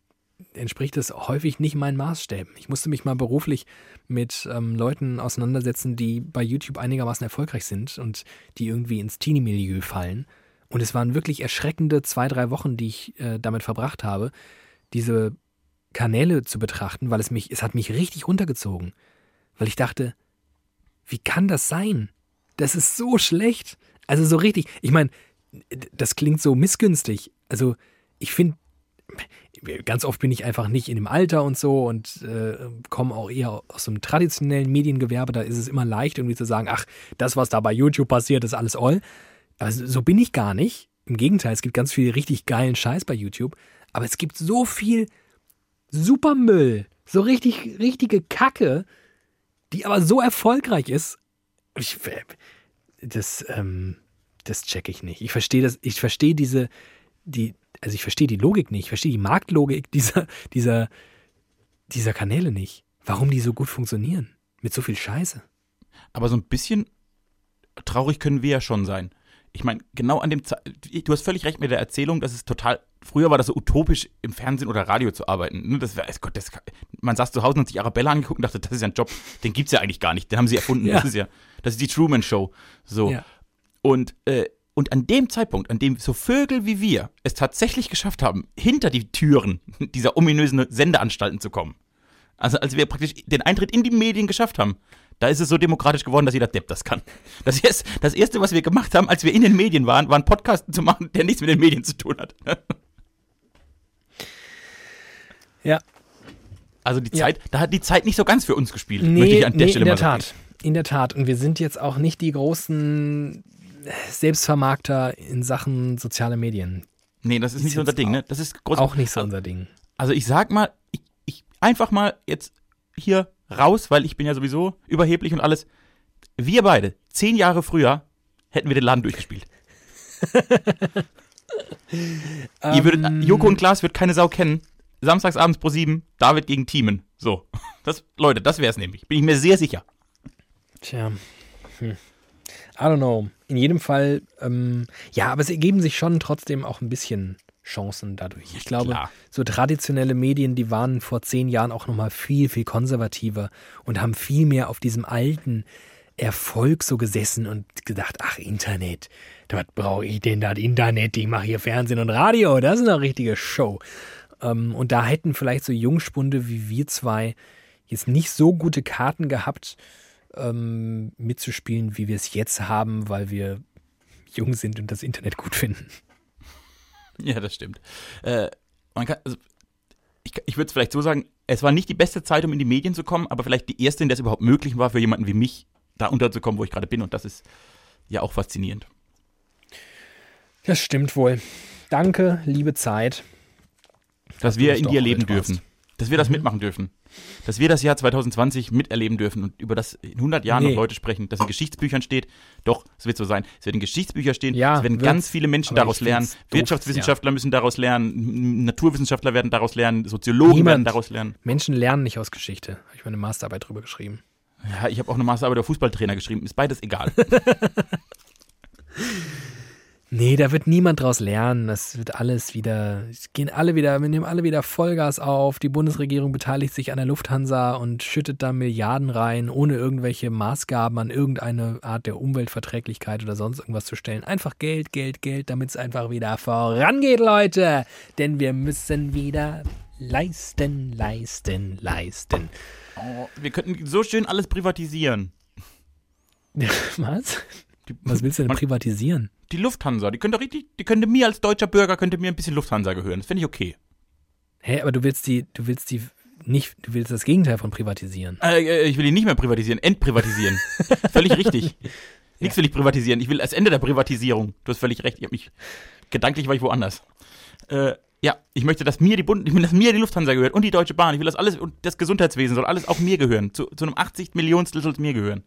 entspricht das häufig nicht meinen Maßstäben. Ich musste mich mal beruflich mit ähm, Leuten auseinandersetzen, die bei YouTube einigermaßen erfolgreich sind und die irgendwie ins Teenie-Milieu fallen. Und es waren wirklich erschreckende zwei, drei Wochen, die ich äh, damit verbracht habe, diese Kanäle zu betrachten, weil es mich, es hat mich richtig runtergezogen. Weil ich dachte, wie kann das sein? Das ist so schlecht. Also so richtig. Ich meine, das klingt so missgünstig. Also ich finde, ganz oft bin ich einfach nicht in dem Alter und so und äh, komme auch eher aus so einem traditionellen Mediengewerbe. Da ist es immer leicht, irgendwie zu sagen, ach, das, was da bei YouTube passiert, ist alles all. Aber so so bin ich gar nicht. Im Gegenteil, es gibt ganz viel richtig geilen Scheiß bei YouTube. Aber es gibt so viel Supermüll, so richtig, richtige Kacke, die aber so erfolgreich ist. Ich, das, ähm, das check ich nicht. Ich verstehe das, ich verstehe diese, die, also ich verstehe die Logik nicht, ich verstehe die Marktlogik dieser, dieser, dieser Kanäle nicht. Warum die so gut funktionieren. Mit so viel Scheiße. Aber so ein bisschen traurig können wir ja schon sein. Ich meine, genau an dem du hast völlig recht mit der Erzählung, dass es total, früher war das so utopisch, im Fernsehen oder Radio zu arbeiten. Ne, Das wär, Gott, das, man saß zu Hause und hat sich Arabella angeguckt und dachte, das ist ja ein Job, den gibt's ja eigentlich gar nicht, den haben sie erfunden. Ja. Das ist ja, das ist die Truman Show. So. Ja. Und, äh, und an dem Zeitpunkt, an dem so Vögel wie wir es tatsächlich geschafft haben, hinter die Türen dieser ominösen Sendeanstalten zu kommen, also als wir praktisch den Eintritt in die Medien geschafft haben, da ist es so demokratisch geworden, dass jeder Depp das kann. Das, erst, das Erste, was wir gemacht haben, als wir in den Medien waren, war einen Podcast zu machen, der nichts mit den Medien zu tun hat. Ja. Also die Ja. Zeit, da hat die Zeit nicht so ganz für uns gespielt, möchte Nee, ich an der nee Stelle in der sagen. Tat. In der Tat. Und wir sind jetzt auch nicht die großen Selbstvermarkter in Sachen soziale Medien. Nee, das ist Ist nicht so unser Ding, auch- ne? Das ist groß. Auch nicht so unser Ding. Also ich sag mal, ich, ich einfach mal jetzt hier raus, weil ich bin ja sowieso überheblich und alles. Wir beide, zehn Jahre früher, hätten wir den Laden durchgespielt. Ihr würdet, Ähm, Joko und Klaas wird keine Sau kennen. Samstagsabends pro sieben, David gegen Thiemen. So. Das, Leute, das wär's nämlich. Bin ich mir sehr sicher. Tja. Hm. I don't know. In jedem Fall, ähm, ja, aber es ergeben sich schon trotzdem auch ein bisschen Chancen dadurch. Ich glaube, Klar. so traditionelle Medien, die waren vor zehn Jahren auch nochmal viel, viel konservativer und haben viel mehr auf diesem alten Erfolg so gesessen und gedacht, ach, Internet, was brauche ich denn das Internet? Ich mache hier Fernsehen und Radio, das ist eine richtige Show. Ähm, und da hätten vielleicht so Jungspunde wie wir zwei jetzt nicht so gute Karten gehabt, ähm, mitzuspielen, wie wir es jetzt haben, weil wir jung sind und das Internet gut finden. Ja, das stimmt. Äh, man kann, also, ich, ich würde es vielleicht so sagen, es war nicht die beste Zeit, um in die Medien zu kommen, aber vielleicht die erste, in der es überhaupt möglich war, für jemanden wie mich, da unterzukommen, wo ich gerade bin. Und das ist ja auch faszinierend. Das stimmt wohl. Danke, liebe Zeit. Dass du wir in dir warst. dürfen. Dass wir das mitmachen dürfen. Dass wir das Jahr 2020 miterleben dürfen und über das in 100 Jahren Nee. noch Leute sprechen, dass in Geschichtsbüchern steht. Doch, es wird so sein. Es werden in Geschichtsbüchern stehen. Ja, es werden ganz viele Menschen daraus lernen. Wirtschaftswissenschaftler müssen daraus lernen. Naturwissenschaftler werden daraus lernen. Soziologen Niemand. werden daraus lernen. Menschen lernen nicht aus Geschichte. Habe ich meine Masterarbeit drüber geschrieben. Ja, ich habe auch eine Masterarbeit über Fußballtrainer geschrieben. Ist beides egal. Nee, da wird niemand draus lernen. Das wird alles wieder, gehen alle wieder, wir nehmen alle wieder Vollgas auf. Die Bundesregierung beteiligt sich an der Lufthansa und schüttet da Milliarden rein, ohne irgendwelche Maßgaben an irgendeine Art der Umweltverträglichkeit oder sonst irgendwas zu stellen. Einfach Geld, Geld, Geld, damit es einfach wieder vorangeht, Leute. Denn wir müssen wieder leisten, leisten, leisten. Oh, wir könnten so schön alles privatisieren. Was? Was willst du denn privatisieren? Die Lufthansa, die könnte richtig, die könnte mir als deutscher Bürger, könnte mir ein bisschen Lufthansa gehören. Das finde ich okay. Hä, aber du willst die, du willst die nicht, du willst das Gegenteil von privatisieren. Äh, äh ich will die nicht mehr privatisieren, entprivatisieren. völlig richtig. Nichts will ich privatisieren. Ich will das Ende der Privatisierung. Du hast völlig recht. Ich habe mich gedanklich war ich woanders. Äh, ja, ich möchte, dass mir die Bund, ich will, dass mir die Lufthansa gehört und die Deutsche Bahn. Ich will, dass alles und das Gesundheitswesen soll alles auch mir gehören. Zu, zu einem 80 Millionstel soll es mir gehören.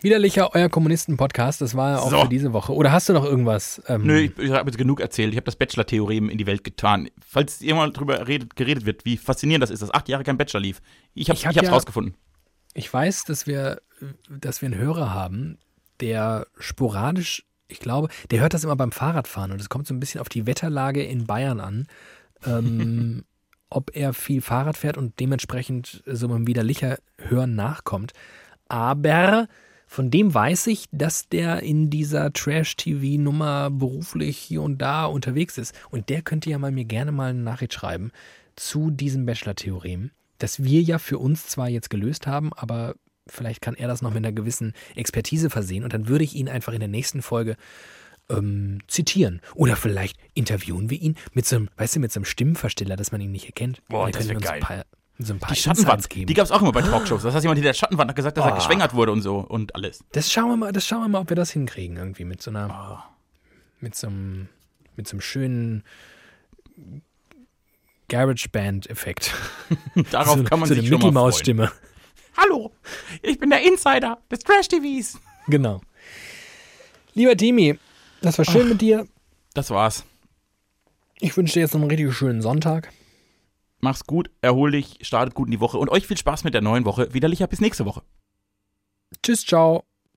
Widerlicher euer Kommunisten-Podcast, das war ja auch so. für diese Woche. Oder hast du noch irgendwas? Ähm Nö, ich, ich habe jetzt genug erzählt. Ich habe das Bachelor-Theorem in die Welt getan. Falls irgendwann darüber redet, geredet wird, wie faszinierend das ist, dass acht Jahre kein Bachelor lief. Ich habe es hab ja, rausgefunden. Ich weiß, dass wir, dass wir einen Hörer haben, der sporadisch, ich glaube, der hört das immer beim Fahrradfahren und es kommt so ein bisschen auf die Wetterlage in Bayern an. Ähm, ob er viel Fahrrad fährt und dementsprechend so beim widerlicher Hören nachkommt. Aber von dem weiß ich, dass der in dieser Trash-TV-Nummer beruflich hier und da unterwegs ist. Und der könnte ja mal mir gerne mal eine Nachricht schreiben zu diesem Bachelor-Theorem, das wir ja für uns zwar jetzt gelöst haben, aber vielleicht kann er das noch mit einer gewissen Expertise versehen. Und dann würde ich ihn einfach in der nächsten Folge ähm, zitieren. Oder vielleicht interviewen wir ihn mit so einem, weißt du, mit so einem Stimmenversteller, dass man ihn nicht erkennt. Boah, das wäre geil. Paar, so die Schattenwand, die gab es auch immer bei Talkshows. Das heißt, jemand hinter der Schattenwand hat gesagt, dass oh. er geschwängert wurde und so und alles. Das schauen wir mal, das schauen wir mal, ob wir das hinkriegen irgendwie mit so einer, oh. mit so einem, mit so einem schönen Garage Band Effekt. Darauf so, kann man so sich eine Mickey Maus Stimme. Hallo, ich bin der Insider des Trash TVs. Genau. Lieber Timi, das war schön Ach, mit dir. Das war's. Ich wünsche dir jetzt noch einen richtig schönen Sonntag. Mach's gut, erhol dich, startet gut in die Woche und euch viel Spaß mit der neuen Woche. Widerlicher bis nächste Woche. Tschüss, ciao.